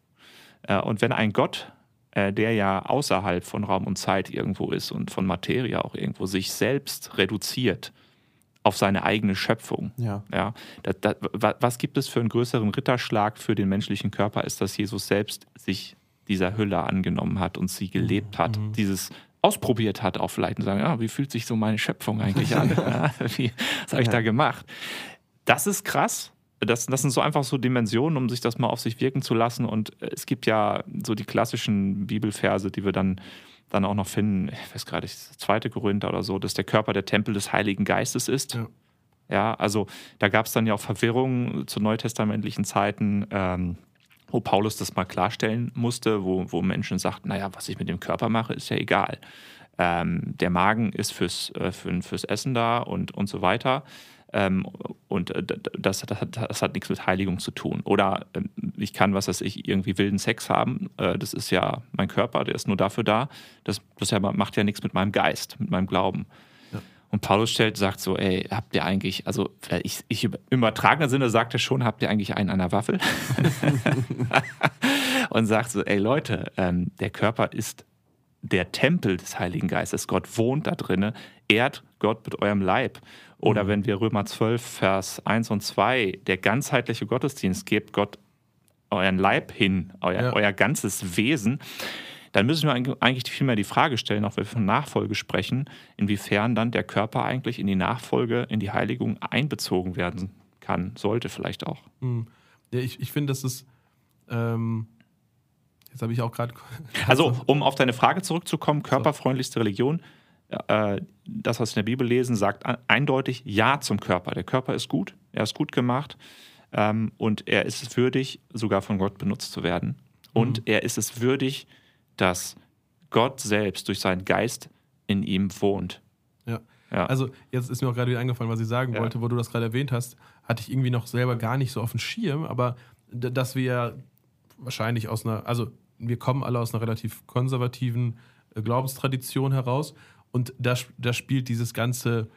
Äh, Und wenn ein Gott, äh, der ja außerhalb von Raum und Zeit irgendwo ist und von Materie auch irgendwo, sich selbst reduziert auf seine eigene Schöpfung, Ja. ja, da, da, wa- was gibt es für einen größeren Ritterschlag für den menschlichen Körper, ist, dass Jesus selbst sich dieser Hülle angenommen hat und sie gelebt hat, dieses ausprobiert hat, auch vielleicht und sagen, ja, wie fühlt sich so meine Schöpfung eigentlich an? ja, [laughs] [laughs] wie, was habe ich da gemacht? Das ist krass. Das, das sind so einfach so Dimensionen, um sich das mal auf sich wirken zu lassen. Und äh, es gibt ja so die klassischen Bibelverse, die wir dann, dann auch noch finden. Ich weiß gerade, nicht, zweite Korinther oder so, dass der Körper der Tempel des Heiligen Geistes ist. Ja. Ja, also da gab es dann ja auch Verwirrungen zu neutestamentlichen Zeiten, ähm, wo Paulus das mal klarstellen musste, wo, wo Menschen sagten, naja, was ich mit dem Körper mache, ist ja egal. Ähm, der Magen ist fürs, äh, für, fürs Essen da und, und so weiter. Ähm, und äh, das, das, hat, das hat nichts mit Heiligung zu tun. Oder ähm, ich kann, was weiß ich, irgendwie wilden Sex haben. Äh, das ist ja mein Körper, der ist nur dafür da. Das, das macht ja nichts mit meinem Geist, mit meinem Glauben. Und Paulus stellt, sagt so, ey, habt ihr eigentlich, also ich, ich im übertragenen Sinne sagt er schon, habt ihr eigentlich einen an der Waffel? [laughs] und sagt so, ey Leute, ähm, der Körper ist der Tempel des Heiligen Geistes. Gott wohnt da drinne, ehrt Gott mit eurem Leib. Oder mhm. wenn wir Römer 12, Vers 1 und 2, der ganzheitliche Gottesdienst, gebt Gott euren Leib hin, euer, ja. euer ganzes Wesen, dann müssen wir eigentlich vielmehr die Frage stellen, auch wenn wir von Nachfolge sprechen, inwiefern dann der Körper eigentlich in die Nachfolge, in die Heiligung einbezogen werden kann, sollte vielleicht auch. Mhm. Ja, ich, ich finde, das ist. Ähm Jetzt habe ich auch gerade. [laughs] Also, um auf deine Frage zurückzukommen, körperfreundlichste Religion, äh, das, was wir in der Bibel lesen, sagt eindeutig Ja zum Körper. Der Körper ist gut, er ist gut gemacht ähm, und er ist es würdig, sogar von Gott benutzt zu werden. Und mhm. er ist es würdig, dass Gott selbst durch seinen Geist in ihm wohnt. Ja. ja. Also, jetzt ist mir auch gerade wieder eingefallen, was ich sagen ja. wollte, wo du das gerade erwähnt hast, hatte ich irgendwie noch selber gar nicht so auf dem Schirm, aber dass wir wahrscheinlich aus einer, also wir kommen alle aus einer relativ konservativen äh, Glaubenstradition heraus und da, da spielt dieses ganze,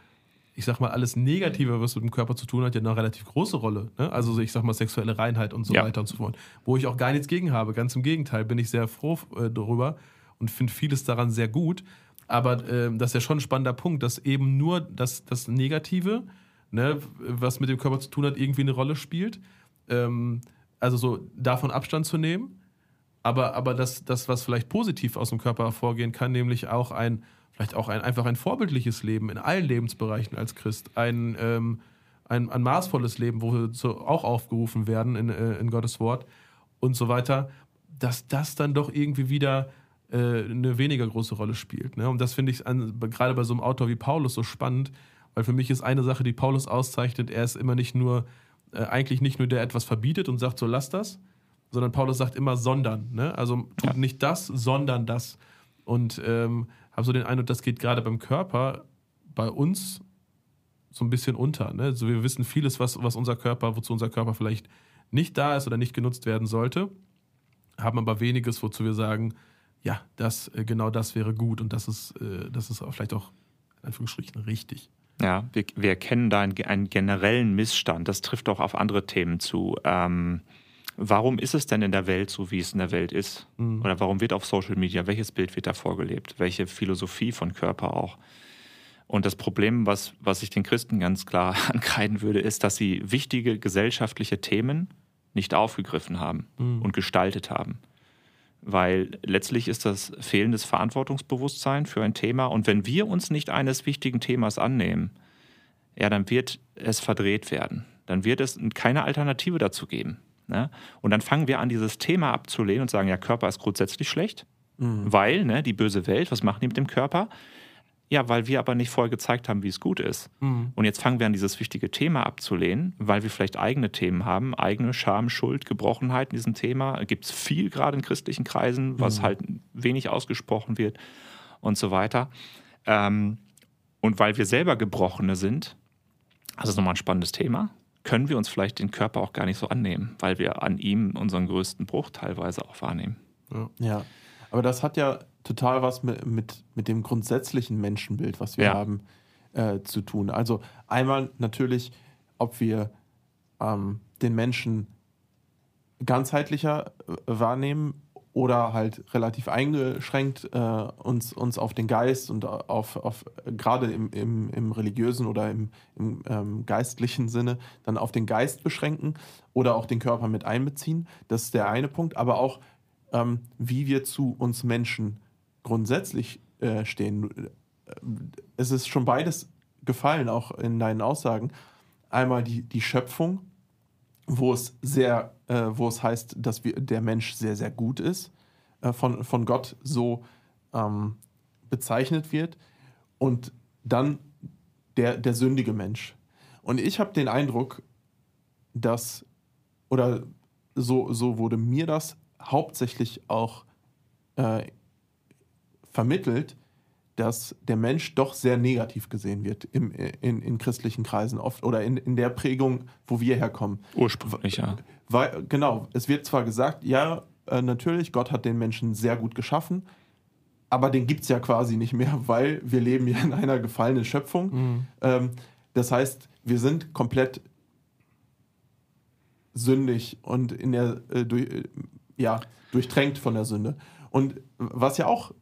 ich sag mal, alles Negative, was mit dem Körper zu tun hat, ja eine relativ große Rolle. Ne? Also ich sag mal, sexuelle Reinheit und so ja. weiter und so fort. Wo ich auch gar nichts gegen habe. Ganz im Gegenteil, bin ich sehr froh äh, darüber und finde vieles daran sehr gut. Aber äh, das ist ja schon ein spannender Punkt, dass eben nur das, das Negative, ne, was mit dem Körper zu tun hat, irgendwie eine Rolle spielt. Ähm, also so davon Abstand zu nehmen aber, aber das, das, was vielleicht positiv aus dem Körper hervorgehen kann, nämlich auch ein, vielleicht auch ein, einfach ein vorbildliches Leben in allen Lebensbereichen als Christ, ein, ähm, ein, ein maßvolles Leben, wo wir so auch aufgerufen werden in, äh, in Gottes Wort und so weiter, dass das dann doch irgendwie wieder äh, eine weniger große Rolle spielt. Ne? Und das finde ich an, gerade bei so einem Autor wie Paulus so spannend, weil für mich ist eine Sache, die Paulus auszeichnet, er ist immer nicht nur, äh, eigentlich nicht nur der etwas verbietet und sagt, so lass das, sondern Paulus sagt immer sondern. Ne? Also tut ja. nicht das, sondern das. Und ähm, habe so den Eindruck, das geht gerade beim Körper bei uns so ein bisschen unter. Ne? Also wir wissen vieles, was, was unser Körper, wozu unser Körper vielleicht nicht da ist oder nicht genutzt werden sollte, haben aber weniges, wozu wir sagen, ja, das, äh, genau das wäre gut und das ist, äh, das ist vielleicht auch in Anführungsstrichen richtig. Ja, wir, wir erkennen da einen, einen, generellen Missstand. Das trifft auch auf andere Themen zu. Ähm, Warum ist es denn in der Welt so, wie es in der Welt ist? Mhm. Oder warum wird auf Social Media, welches Bild wird da vorgelebt? Welche Philosophie von Körper auch? Und das Problem, was, was ich den Christen ganz klar [laughs] ankreiden würde, ist, dass sie wichtige gesellschaftliche Themen nicht aufgegriffen haben mhm. und gestaltet haben. Weil letztlich ist das fehlendes Verantwortungsbewusstsein für ein Thema. Und wenn wir uns nicht eines wichtigen Themas annehmen, ja, dann wird es verdreht werden. Dann wird es keine Alternative dazu geben. Ne? Und dann fangen wir an, dieses Thema abzulehnen und sagen, ja, Körper ist grundsätzlich schlecht, mhm. weil, ne, die böse Welt, was machen die mit dem Körper? Ja, weil wir aber nicht vorher gezeigt haben, wie es gut ist. Mhm. Und jetzt fangen wir an, dieses wichtige Thema abzulehnen, weil wir vielleicht eigene Themen haben, eigene Scham, Schuld, Gebrochenheit in diesem Thema. Gibt es viel gerade in christlichen Kreisen, was mhm. halt wenig ausgesprochen wird und so weiter. Ähm, und weil wir selber Gebrochene sind, das ist nochmal ein spannendes Thema, können wir uns vielleicht den Körper auch gar nicht so annehmen, weil wir an ihm unseren größten Bruch teilweise auch wahrnehmen. Ja, ja. aber das hat ja total was mit, mit, mit dem grundsätzlichen Menschenbild, was wir ja. haben, äh, zu tun. Also einmal natürlich, ob wir ähm, den Menschen ganzheitlicher äh, wahrnehmen oder halt relativ eingeschränkt äh, uns, uns auf den Geist und auf, auf gerade im, im, im religiösen oder im, im ähm, geistlichen Sinne dann auf den Geist beschränken oder auch den Körper mit einbeziehen. Das ist der eine Punkt, aber auch ähm, wie wir zu uns Menschen grundsätzlich äh, stehen. Es ist schon beides gefallen, auch in deinen Aussagen. Einmal die, die Schöpfung, wo es sehr, äh, wo es heißt, dass wir, der Mensch sehr, sehr gut ist, äh, von, von Gott so ähm, bezeichnet wird. Und dann der, der sündige Mensch. Und ich habe den Eindruck, dass, oder so, so wurde mir das hauptsächlich auch äh, vermittelt, dass der Mensch doch sehr negativ gesehen wird im, in, in christlichen Kreisen oft oder in, in der Prägung, wo wir herkommen. Ursprünglich, ja. Weil, genau, es wird zwar gesagt, ja, äh, natürlich, Gott hat den Menschen sehr gut geschaffen, aber den gibt es ja quasi nicht mehr, [laughs] weil wir leben ja in einer gefallenen Schöpfung. Ähm, das heißt, wir sind komplett sündig und in der, äh, durch, äh, ja, durchtränkt von der Sünde. Und was ja auch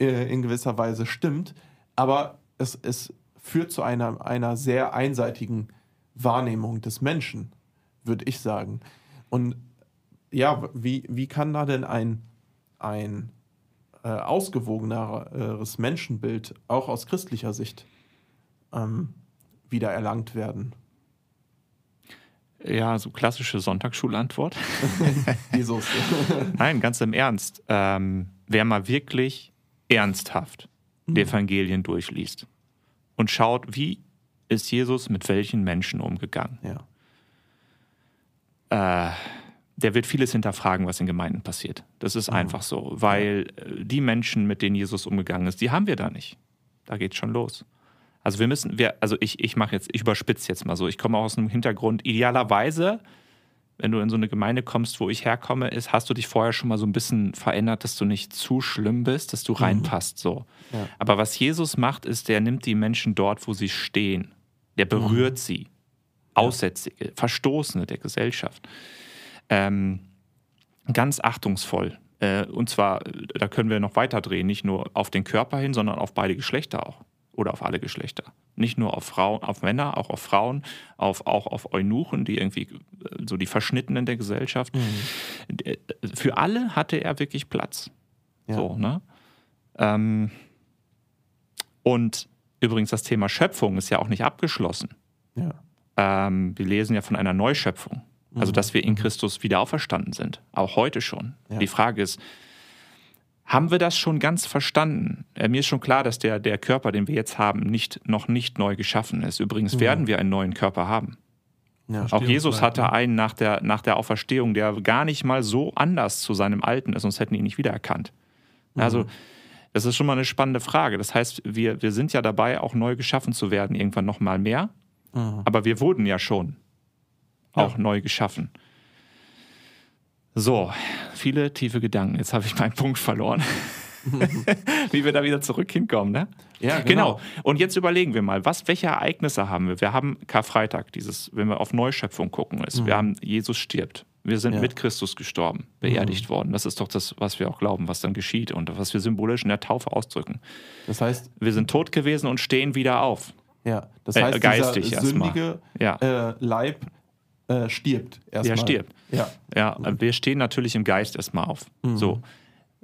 äh, in gewisser Weise stimmt, aber es, es führt zu einer, einer sehr einseitigen Wahrnehmung des Menschen, würde ich sagen. Und ja, wie, wie kann da denn ein, ein äh, ausgewogeneres Menschenbild auch aus christlicher Sicht ähm, wieder erlangt werden? Ja, so klassische Sonntagsschulantwort. [laughs] Jesus. [laughs] Nein, ganz im Ernst. Ähm, wer mal wirklich ernsthaft die Evangelien durchliest und schaut, wie ist Jesus mit welchen Menschen umgegangen, ja. äh, der wird vieles hinterfragen, was in Gemeinden passiert. Das ist einfach so, weil äh, die Menschen, mit denen Jesus umgegangen ist, die haben wir da nicht. Da geht's schon los. Also wir müssen, wir, also ich, ich mache jetzt, ich überspitze jetzt mal so. Ich komme auch aus einem Hintergrund. Idealerweise, wenn du in so eine Gemeinde kommst, wo ich herkomme, ist, hast du dich vorher schon mal so ein bisschen verändert, dass du nicht zu schlimm bist, dass du reinpasst. So. Ja. Aber was Jesus macht, ist, der nimmt die Menschen dort, wo sie stehen. Der berührt sie. Aussätzige, Verstoßene der Gesellschaft. Ähm, ganz achtungsvoll. Äh, und zwar, da können wir noch weiter drehen, nicht nur auf den Körper hin, sondern auf beide Geschlechter auch. Oder auf alle Geschlechter. Nicht nur auf Frauen, auf Männer, auch auf Frauen, auf, auch auf Eunuchen, die irgendwie äh, so die Verschnittenen der Gesellschaft. Äh, Für alle hatte er wirklich Platz. Ja. So, ne? Ähm, und übrigens, das Thema Schöpfung ist ja auch nicht abgeschlossen. Ja. Ähm, wir lesen ja von einer Neuschöpfung. Also, dass wir in Christus wieder auferstanden sind. Auch heute schon. Ja. Die Frage ist, haben wir das schon ganz verstanden? Äh, mir ist schon klar, dass der, der Körper, den wir jetzt haben, nicht, noch nicht neu geschaffen ist. Übrigens werden wir einen neuen Körper haben. Ja. Auch Jesus hatte ne? einen nach der, nach der Auferstehung, der gar nicht mal so anders zu seinem Alten ist, sonst hätten ihn nicht wiedererkannt. Also, das ist schon mal eine spannende Frage. Das heißt, wir, wir sind ja dabei, auch neu geschaffen zu werden, irgendwann noch mal mehr. Aber wir wurden ja schon auch neu geschaffen. So, viele tiefe Gedanken. Jetzt habe ich meinen Punkt verloren. [laughs] Wie wir da wieder zurück hinkommen, ne? Ja, Genau. genau. Und jetzt überlegen wir mal, was, welche Ereignisse haben wir? Wir haben Karfreitag, dieses, wenn wir auf Neuschöpfung gucken, ist. Wir haben Jesus stirbt. Wir sind Ja. mit Christus gestorben, beerdigt worden. Das ist doch das, was wir auch glauben, was dann geschieht und was wir symbolisch in der Taufe ausdrücken. Das heißt, Wir sind tot gewesen und stehen wieder auf. ja, das Äh, heißt, geistig dieser sündige Ja. äh, Leib äh, stirbt erstmal. Der stirbt. Ja. Ja, wir stehen natürlich im Geist erstmal auf. So.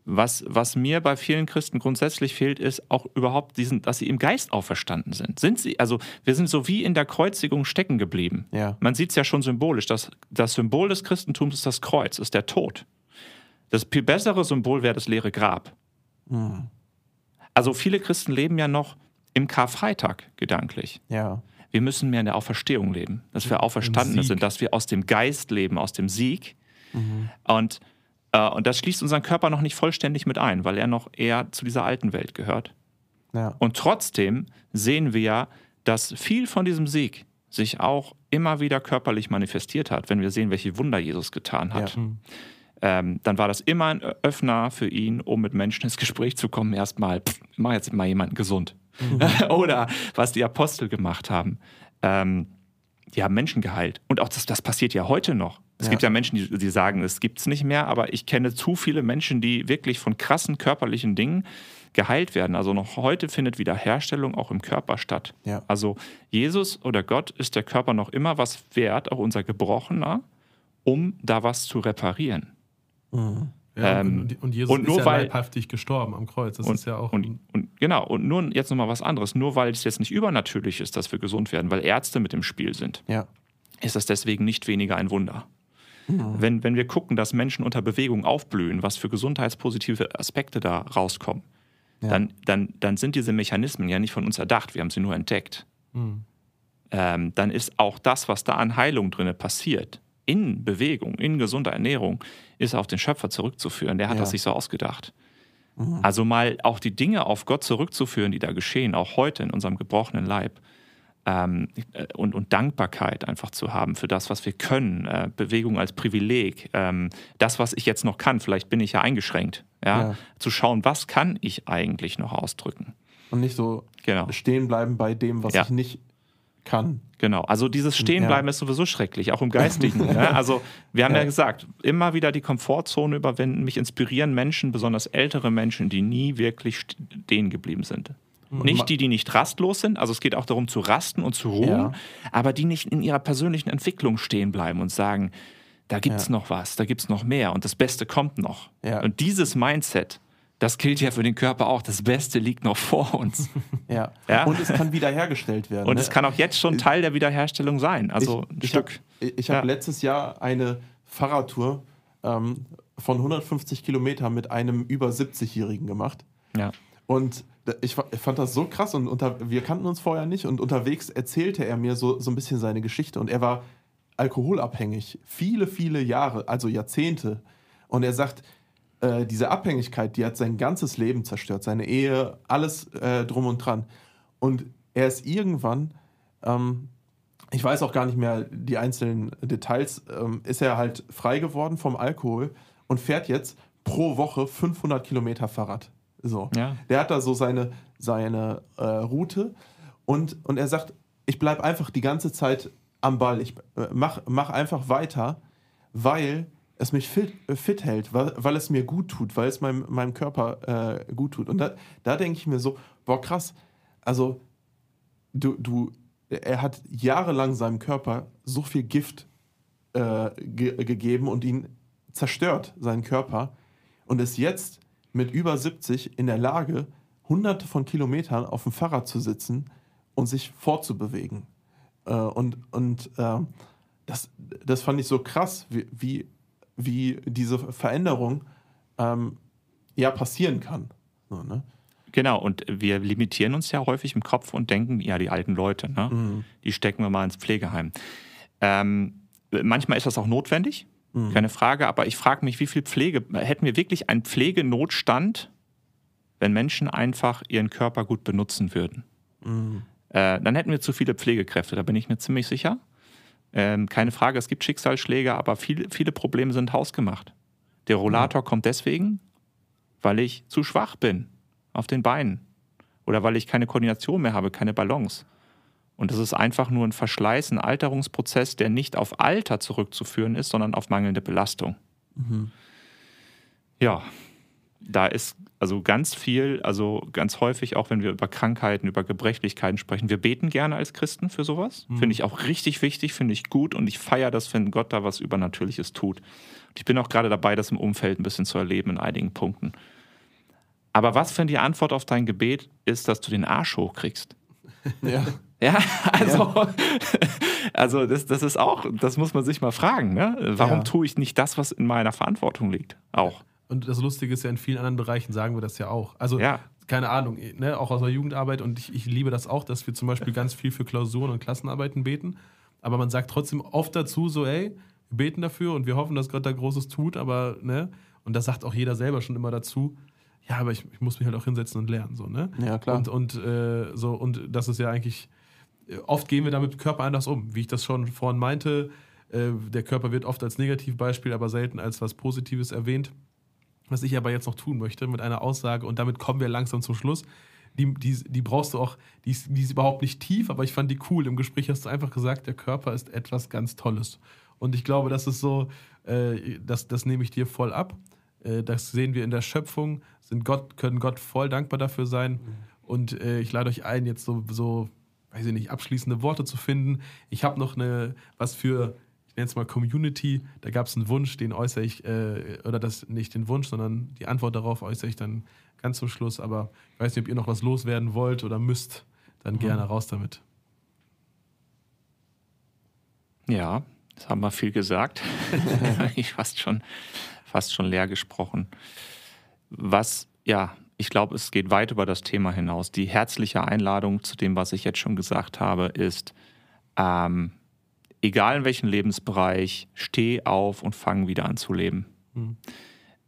Was, was mir bei vielen Christen grundsätzlich fehlt, ist auch überhaupt diesen, dass sie im Geist auferstanden sind. Sind sie, also wir sind so wie in der Kreuzigung stecken geblieben. Ja. Man sieht es ja schon symbolisch. Das, das Symbol des Christentums ist das Kreuz, ist der Tod. Das viel bessere Symbol wäre das leere Grab. Also viele Christen leben ja noch im Karfreitag gedanklich. Ja. Wir müssen mehr in der Auferstehung leben, dass wir Auferstandene Sieg. sind, dass wir aus dem Geist leben, aus dem Sieg. Und, äh, und das schließt unseren Körper noch nicht vollständig mit ein, weil er noch eher zu dieser alten Welt gehört. Ja. Und trotzdem sehen wir ja, dass viel von diesem Sieg sich auch immer wieder körperlich manifestiert hat, wenn wir sehen, welche Wunder Jesus getan hat. Ja. Ähm, dann war das immer ein Öffner für ihn, um mit Menschen ins Gespräch zu kommen. Erstmal, pff, mach jetzt mal jemanden gesund. [laughs] Oder was die Apostel gemacht haben. Ähm, die haben Menschen geheilt. Und auch das, das passiert ja heute noch. Es Ja. gibt ja Menschen, die, die sagen, es gibt es nicht mehr, aber ich kenne zu viele Menschen, die wirklich von krassen körperlichen Dingen geheilt werden. Also noch heute findet Wiederherstellung auch im Körper statt. Ja. Also Jesus oder Gott ist der Körper noch immer was wert, auch unser Gebrochener, um da was zu reparieren. Ja, Ähm, und, und Jesus und ist nur ja weil- leibhaftig gestorben am Kreuz. Das Und, ist ja auch und genau, und nur jetzt nochmal was anderes. Nur weil es jetzt nicht übernatürlich ist, dass wir gesund werden, weil Ärzte mit im Spiel sind, Ja. ist das deswegen nicht weniger ein Wunder. Wenn, wenn wir gucken, dass Menschen unter Bewegung aufblühen, was für gesundheitspositive Aspekte da rauskommen, Ja. dann, dann, dann sind diese Mechanismen ja nicht von uns erdacht, wir haben sie nur entdeckt. Ähm, dann ist auch das, was da an Heilung drin passiert, in Bewegung, in gesunder Ernährung, ist auf den Schöpfer zurückzuführen. Der hat Ja. das sich so ausgedacht. Also mal auch die Dinge auf Gott zurückzuführen, die da geschehen, auch heute in unserem gebrochenen Leib. Ähm, äh, und, und Dankbarkeit einfach zu haben für das, was wir können. Äh, Bewegung als Privileg. Ähm, das, was ich jetzt noch kann, vielleicht bin ich ja eingeschränkt. Ja? Ja. Zu schauen, was kann ich eigentlich noch ausdrücken. Und nicht so Genau. stehen bleiben bei dem, was Ja. ich nicht kann. Genau, also dieses Stehenbleiben Ja. ist sowieso schrecklich, auch im Geistigen. ne? [laughs] Also wir haben ja. Ja. gesagt, immer wieder die Komfortzone überwinden. Mich inspirieren Menschen, besonders ältere Menschen, die nie wirklich stehen geblieben sind. Nicht die, die nicht rastlos sind, also es geht auch darum zu rasten und zu ruhen, Ja. aber die nicht in ihrer persönlichen Entwicklung stehen bleiben und sagen, da gibt es noch was, da gibt es noch mehr und das Beste kommt noch. Und dieses Mindset, das gilt ja für den Körper auch, das Beste liegt noch vor uns. [laughs] Ja. Ja. Und es kann wiederhergestellt werden. Und ne? es kann auch jetzt schon Teil der Wiederherstellung sein. Also ein ich, Stück. Ich habe ich hab Ja. letztes Jahr eine Fahrradtour ähm, von 150 Kilometern mit einem über 70-Jährigen gemacht. Ja. Und ich, ich fand das so krass und unter, wir kannten uns vorher nicht und unterwegs erzählte er mir so, so ein bisschen seine Geschichte und er war alkoholabhängig, viele, viele Jahre, also Jahrzehnte. Und er sagt, äh, diese Abhängigkeit, die hat sein ganzes Leben zerstört, seine Ehe, alles äh, drum und dran. Und er ist irgendwann, ähm, ich weiß auch gar nicht mehr die einzelnen Details, ähm, ist er halt frei geworden vom Alkohol und fährt jetzt pro Woche 500 Kilometer Fahrrad. So. Ja. Der hat da so seine, seine äh, Route und, und er sagt, ich bleibe einfach die ganze Zeit am Ball. Ich äh, mach, mach einfach weiter, weil es mich fit, äh, fit hält, weil, weil es mir gut tut, weil es meinem, meinem Körper äh, gut tut. Und da, da denke ich mir so, boah, krass, also du, du, er hat jahrelang seinem Körper so viel Gift äh, ge gegeben und ihn zerstört, seinen Körper, und ist jetzt mit über 70 in der Lage, hunderte von Kilometern auf dem Fahrrad zu sitzen und sich fortzubewegen. Äh, und und äh, das, das fand ich so krass, wie, wie, wie diese Veränderung ähm, ja passieren kann. So, ne? Genau, und wir limitieren uns ja häufig im Kopf und denken, ja, die alten Leute, ne? die stecken wir mal ins Pflegeheim. Ähm, manchmal ist das auch notwendig, keine Frage, aber ich frage mich, wie viel Pflege, hätten wir wirklich einen Pflegenotstand, wenn Menschen einfach ihren Körper gut benutzen würden? Äh, dann hätten wir zu viele Pflegekräfte, da bin ich mir ziemlich sicher. Ähm, keine Frage, es gibt Schicksalsschläge, aber viele, viele Probleme sind hausgemacht. Der Rollator kommt deswegen, weil ich zu schwach bin auf den Beinen oder weil ich keine Koordination mehr habe, keine Balance. Und das ist einfach nur ein Verschleiß, ein Alterungsprozess, der nicht auf Alter zurückzuführen ist, sondern auf mangelnde Belastung. Ja, da ist also ganz viel, also ganz häufig auch, wenn wir über Krankheiten, über Gebrechlichkeiten sprechen. Wir beten gerne als Christen für sowas. Finde ich auch richtig wichtig, finde ich gut und ich feiere das, wenn Gott da was Übernatürliches tut. Und ich bin auch gerade dabei, das im Umfeld ein bisschen zu erleben in einigen Punkten. Aber was, wenn die Antwort auf dein Gebet ist, dass du den Arsch hochkriegst? [laughs] Ja. Ja, also, [laughs] also das, das ist auch, das muss man sich mal fragen. Ne? Warum Ja. tue ich nicht das, was in meiner Verantwortung liegt? Auch. Und das Lustige ist ja, in vielen anderen Bereichen sagen wir das ja auch. Also, Ja. keine Ahnung, ne, auch aus der Jugendarbeit und ich, ich liebe das auch, dass wir zum Beispiel ganz viel für Klausuren und Klassenarbeiten beten. Aber man sagt trotzdem oft dazu so, ey, wir beten dafür und wir hoffen, dass Gott da Großes tut, aber, ne, und das sagt auch jeder selber schon immer dazu, ja, aber ich, ich muss mich halt auch hinsetzen und lernen, so, ne? Ja, klar. Und, und, äh, so, und das ist ja eigentlich, äh, oft gehen wir damit Körper anders um, wie ich das schon vorhin meinte. Äh, der Körper wird oft als Negativbeispiel, aber selten als was Positives erwähnt. Was ich aber jetzt noch tun möchte mit einer Aussage, und damit kommen wir langsam zum Schluss. Die, die, die brauchst du auch, die ist, die ist überhaupt nicht tief, aber ich fand die cool. Im Gespräch hast du einfach gesagt, der Körper ist etwas ganz Tolles. Und ich glaube, das ist so, äh, das, das nehme ich dir voll ab. Äh, das sehen wir in der Schöpfung, sind Gott, können Gott voll dankbar dafür sein. Und äh, ich lade euch ein, jetzt so, so, weiß ich nicht, abschließende Worte zu finden. Ich habe noch eine, was für, ich nenne es mal Community, da gab es einen Wunsch, den äußere ich, äh, oder das nicht den Wunsch, sondern die Antwort darauf äußere ich dann ganz zum Schluss. Aber ich weiß nicht, ob ihr noch was loswerden wollt oder müsst, dann gerne raus damit. Ja, das haben wir viel gesagt. [laughs] ich fast schon, fast schon leer gesprochen. Was, ja, ich glaube, es geht weit über das Thema hinaus. Die herzliche Einladung zu dem, was ich jetzt schon gesagt habe, ist, ähm, egal in welchem Lebensbereich, steh auf und fang wieder an zu leben.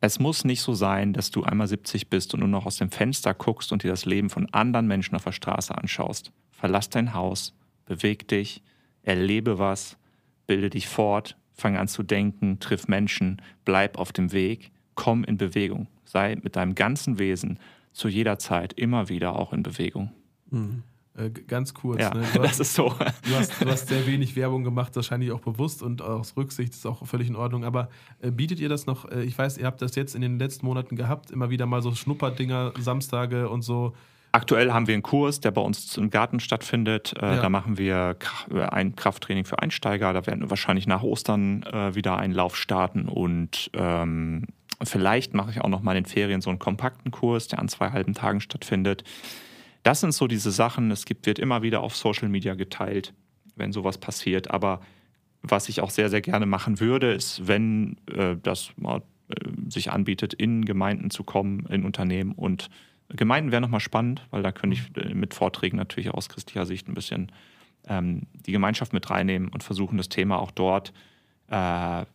Es muss nicht so sein, dass du einmal 70 bist und nur noch aus dem Fenster guckst und dir das Leben von anderen Menschen auf der Straße anschaust. Verlass dein Haus, beweg dich, erlebe was, bilde dich fort, fang an zu denken, triff Menschen, bleib auf dem Weg, komm in Bewegung. Sei mit deinem ganzen Wesen zu jeder Zeit immer wieder auch in Bewegung. Mhm. Äh, ganz kurz. Ja, ne? [laughs] das hast, ist so. Du hast, du hast, sehr wenig Werbung gemacht, wahrscheinlich auch bewusst und aus Rücksicht ist auch völlig in Ordnung. Aber äh, bietet ihr das noch? Äh, ich weiß, ihr habt das jetzt in den letzten Monaten gehabt, immer wieder mal so Schnupperdinger, Samstage und so. Aktuell haben wir einen Kurs, der bei uns im Garten stattfindet. Äh, ja. Da machen wir äh, ein Krafttraining für Einsteiger. Da werden wir wahrscheinlich nach Ostern wieder einen Lauf starten und ähm, vielleicht mache ich auch noch mal in den Ferien so einen kompakten Kurs, der an zwei halben Tagen stattfindet. Das sind so diese Sachen. Es gibt, wird immer wieder auf Social Media geteilt, wenn sowas passiert. Aber was ich auch sehr, sehr gerne machen würde, ist, wenn äh, das mal äh, sich anbietet, in Gemeinden zu kommen, in Unternehmen und Gemeinden wäre nochmal spannend, weil da könnte ich äh, mit Vorträgen natürlich aus christlicher Sicht ein bisschen ähm, die Gemeinschaft mit reinnehmen und versuchen, das Thema auch dort äh,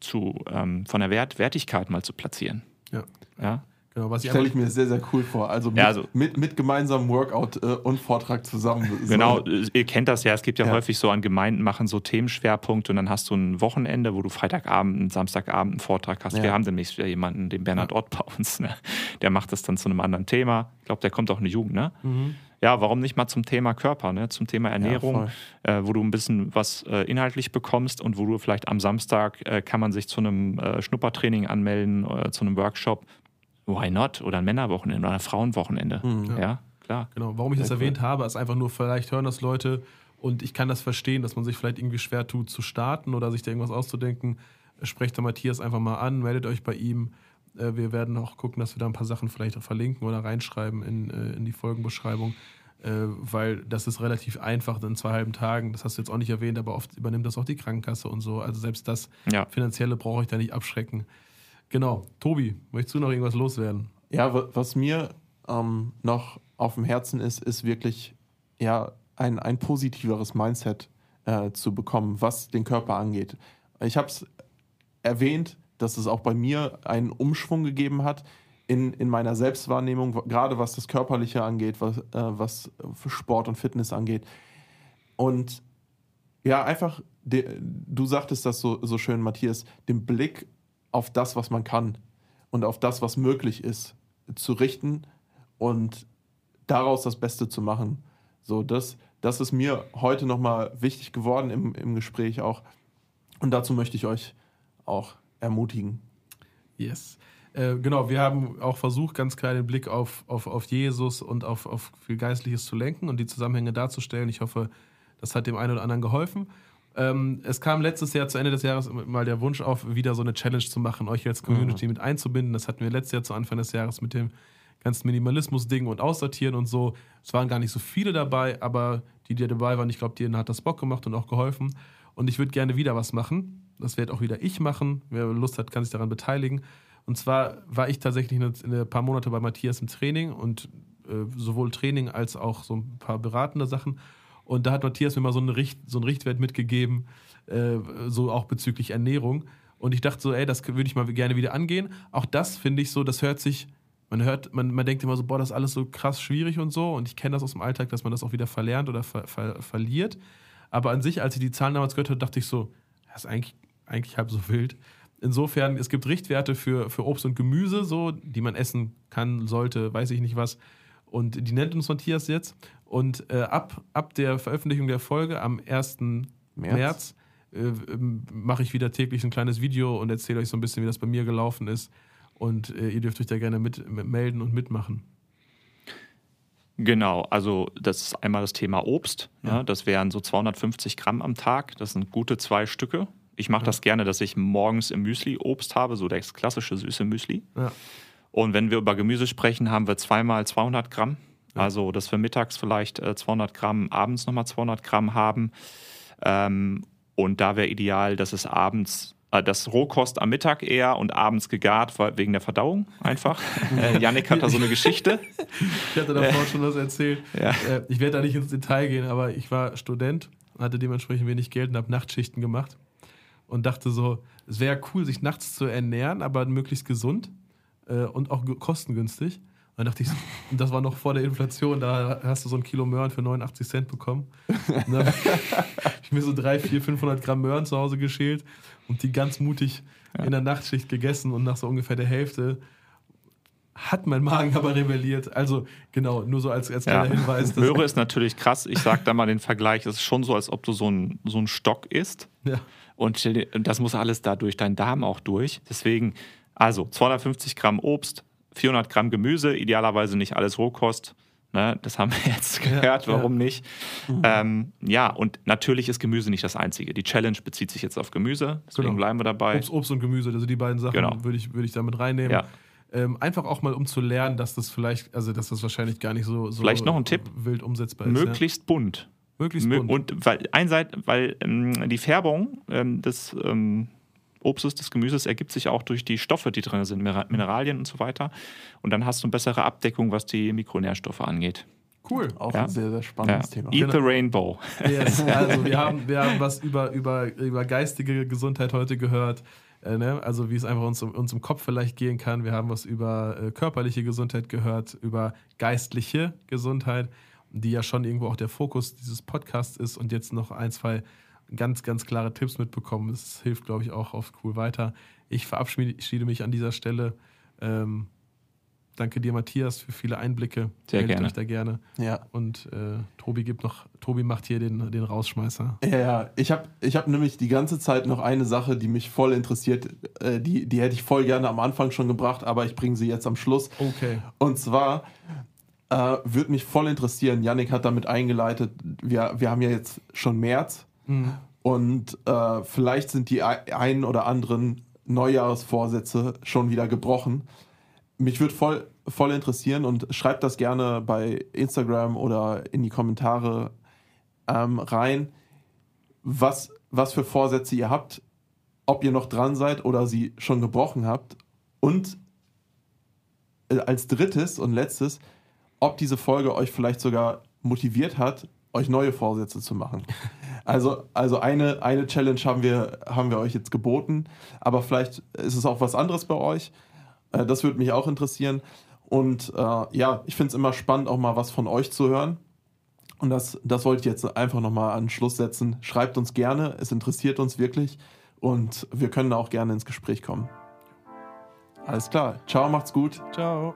zu, ähm, von der Wert Wertigkeit mal zu platzieren. Ja. ja? Genau, was Stelle ich mir sehr, sehr cool vor. Also mit, ja, also, mit, mit gemeinsamem Workout äh, und Vortrag zusammen. Genau, ihr kennt das ja. Es gibt ja, ja, häufig so an Gemeinden, machen so Themenschwerpunkte und dann hast du ein Wochenende, wo du Freitagabend, und Samstagabend einen Vortrag hast. Ja. Wir haben demnächst wieder jemanden, den Bernhard Ott bei uns, ne? der macht das dann zu einem anderen Thema. Ich glaube, der kommt auch in die Jugend, ne? Mhm. Ja, warum nicht mal zum Thema Körper, ne? zum Thema Ernährung, äh, wo du ein bisschen was äh, inhaltlich bekommst und wo du vielleicht am Samstag äh, kann man sich zu einem äh, Schnuppertraining anmelden, äh, zu einem Workshop why not? Oder ein Männerwochenende oder ein Frauenwochenende. Mhm, ja. ja. klar. Genau, warum ich das erwähnt habe, ist einfach nur, vielleicht hören das Leute und ich kann das verstehen, dass man sich vielleicht irgendwie schwer tut zu starten oder sich da irgendwas auszudenken. Sprecht da Matthias einfach mal an, meldet euch bei ihm. Äh, wir werden auch gucken, dass wir da ein paar Sachen vielleicht auch verlinken oder reinschreiben in, äh, in die Folgenbeschreibung, äh, weil das ist relativ einfach in zwei halben Tagen. Das hast du jetzt auch nicht erwähnt, aber oft übernimmt das auch die Krankenkasse und so. Also selbst das ja. Finanzielle brauche ich da nicht abschrecken. Genau. Tobi, möchtest du noch irgendwas loswerden? Ja, was mir ähm, noch auf dem Herzen ist, ist wirklich ja, ein, ein positiveres Mindset äh, zu bekommen, was den Körper angeht. Ich habe es erwähnt, dass es auch bei mir einen Umschwung gegeben hat in, in meiner Selbstwahrnehmung, gerade was das Körperliche angeht, was, äh, was Sport und Fitness angeht. Und ja, einfach, de, du sagtest das so, so schön, Matthias, den Blick auf das, was man kann und auf das, was möglich ist, zu richten und daraus das Beste zu machen. So, das, das ist mir heute nochmal wichtig geworden im, im Gespräch auch. Und dazu möchte ich euch auch ermutigen. Yes. Äh, genau, wir haben auch versucht, ganz klar den Blick auf, auf, auf Jesus und auf, auf viel Geistliches zu lenken und die Zusammenhänge darzustellen. Ich hoffe, das hat dem einen oder anderen geholfen. Ähm, es kam letztes Jahr zu Ende des Jahres mal der Wunsch auf, wieder so eine Challenge zu machen, euch als Community mhm. mit einzubinden. Das hatten wir letztes Jahr zu Anfang des Jahres mit dem ganzen Minimalismus-Ding und Aussortieren und so. Es waren gar nicht so viele dabei, aber die, die dabei waren, ich glaube, denen hat das Bock gemacht und auch geholfen. Und ich würde gerne wieder was machen. Das werde auch wieder ich machen. Wer Lust hat, kann sich daran beteiligen. Und zwar war ich tatsächlich ein paar Monate bei Matthias im Training und äh, sowohl Training als auch so ein paar beratende Sachen. Und da hat Matthias mir mal so, eine Richt, so einen Richtwert mitgegeben, äh, so auch bezüglich Ernährung. Und ich dachte so, ey, das würde ich mal gerne wieder angehen. Auch das finde ich so, das hört sich, man hört, man, man denkt immer so, boah, das ist alles so krass schwierig und so. Und ich kenne das aus dem Alltag, dass man das auch wieder verlernt oder ver, ver, verliert. Aber an sich, als ich die Zahlen damals gehört habe, dachte ich so, das ist eigentlich, eigentlich halb so wild. Insofern, es gibt Richtwerte für, für Obst und Gemüse, so, die man essen kann, sollte, weiß ich nicht was. Und die nennt uns Matthias jetzt. Und äh, ab, ab der Veröffentlichung der Folge am 1. März, März äh, mache ich wieder täglich ein kleines Video und erzähle euch so ein bisschen, wie das bei mir gelaufen ist. Und äh, ihr dürft euch da gerne mit, mit melden und mitmachen. Genau, also das ist einmal das Thema Obst. Ja. Ja, das wären so 250 Gramm am Tag. Das sind gute zwei Stücke. Ich mache ja. das gerne, dass ich morgens im Müsli Obst habe, so das klassische süße Müsli. Und wenn wir über Gemüse sprechen, haben wir zweimal 200 Gramm. Also, dass wir mittags vielleicht 200 äh, Gramm, abends nochmal 200 Gramm haben. Ähm, und da wäre ideal, dass es abends, äh, das Rohkost am Mittag eher und abends gegart wegen der Verdauung einfach. [laughs] äh, Yannick hat da so eine Geschichte. Ich hatte davor schon was erzählt. Ja. Äh, ich werde da nicht ins Detail gehen, aber ich war Student, hatte dementsprechend wenig Geld und habe Nachtschichten gemacht und dachte so, es wäre cool, sich nachts zu ernähren, aber möglichst gesund äh, und auch kostengünstig. Dann dachte ich, das war noch vor der Inflation, da hast du so ein Kilo Möhren für 89 Cent bekommen. Und dann habe ich mir so 3, 4, 500 Gramm Möhren zu Hause geschält und die ganz mutig ja. in der Nachtschicht gegessen und nach so ungefähr der Hälfte hat mein Magen aber rebelliert. Also genau, nur so als, als kleiner Ja. Hinweis. Möhre ist natürlich krass. Ich sag da mal den Vergleich. Es ist schon so, als ob du so ein, so ein Stock isst. ja. Und das muss alles da durch deinen Darm auch durch. Deswegen, also 250 Gramm Obst, 400 Gramm Gemüse, idealerweise nicht alles Rohkost. Ne, das haben wir [laughs] jetzt gehört, ja. warum nicht? Ähm, ja, und natürlich ist Gemüse nicht das Einzige. Die Challenge bezieht sich jetzt auf Gemüse, deswegen Genau. bleiben wir dabei. Obst, Obst und Gemüse, also die beiden Sachen Genau. würde ich, würde ich damit reinnehmen. Ja. Ähm, einfach auch mal, um zu lernen, dass das vielleicht, also dass das wahrscheinlich gar nicht so, so Vielleicht noch ein Tipp. wild umsetzbar ist. Möglichst bunt. Ja. Möglichst Mö- bunt. Und weil einseit, weil ähm, die Färbung ähm, des ähm, Obstes, des Gemüses ergibt sich auch durch die Stoffe, die drin sind, Mineralien und so weiter. Und dann hast du eine bessere Abdeckung, was die Mikronährstoffe angeht. cool. Auch Ja. ein sehr, sehr Ja. spannendes Thema. Eat the Rainbow. Yes. [laughs] Also wir haben, wir haben was über, über, über geistige Gesundheit heute gehört. Äh, ne? Also wie es einfach uns, uns im Kopf vielleicht gehen kann. Wir haben was über äh, körperliche Gesundheit gehört, über geistliche Gesundheit, die ja schon irgendwo auch der Fokus dieses Podcasts ist und jetzt noch ein, zwei ganz, ganz klare Tipps mitbekommen. Das hilft, glaube ich, auch auf cool weiter. Ich verabschiede mich an dieser Stelle. Ähm, danke dir, Matthias, für viele Einblicke. Sehr Meldet gerne. euch da gerne. Ja. Und äh, Tobi gibt noch, Tobi macht hier den, den Rausschmeißer. Ja, ja. Ich habe ich hab nämlich die ganze Zeit noch eine Sache, die mich voll interessiert. Äh, die, die hätte ich voll gerne am Anfang schon gebracht, aber ich bringe sie jetzt am Schluss. Okay. Und zwar äh, würde mich voll interessieren, Yannick hat damit eingeleitet, wir, wir haben ja jetzt schon März und äh, vielleicht sind die ei- ein oder anderen Neujahrsvorsätze schon wieder gebrochen. Mich würde voll, voll interessieren und schreibt das gerne bei Instagram oder in die Kommentare ähm, rein, was, was für Vorsätze ihr habt, ob ihr noch dran seid oder sie schon gebrochen habt und äh, als drittes und letztes, ob diese Folge euch vielleicht sogar motiviert hat, euch neue Vorsätze zu machen. [laughs] Also, also eine, eine Challenge haben wir, haben wir euch jetzt geboten, aber vielleicht ist es auch was anderes bei euch. Äh, Das würde mich auch interessieren. Und äh, ja, ich finde es immer spannend, auch mal was von euch zu hören. Und das, das wollte ich jetzt einfach nochmal an Schluss setzen. Schreibt uns gerne, es interessiert uns wirklich und wir können auch gerne ins Gespräch kommen. Alles klar. Ciao, macht's gut. Ciao.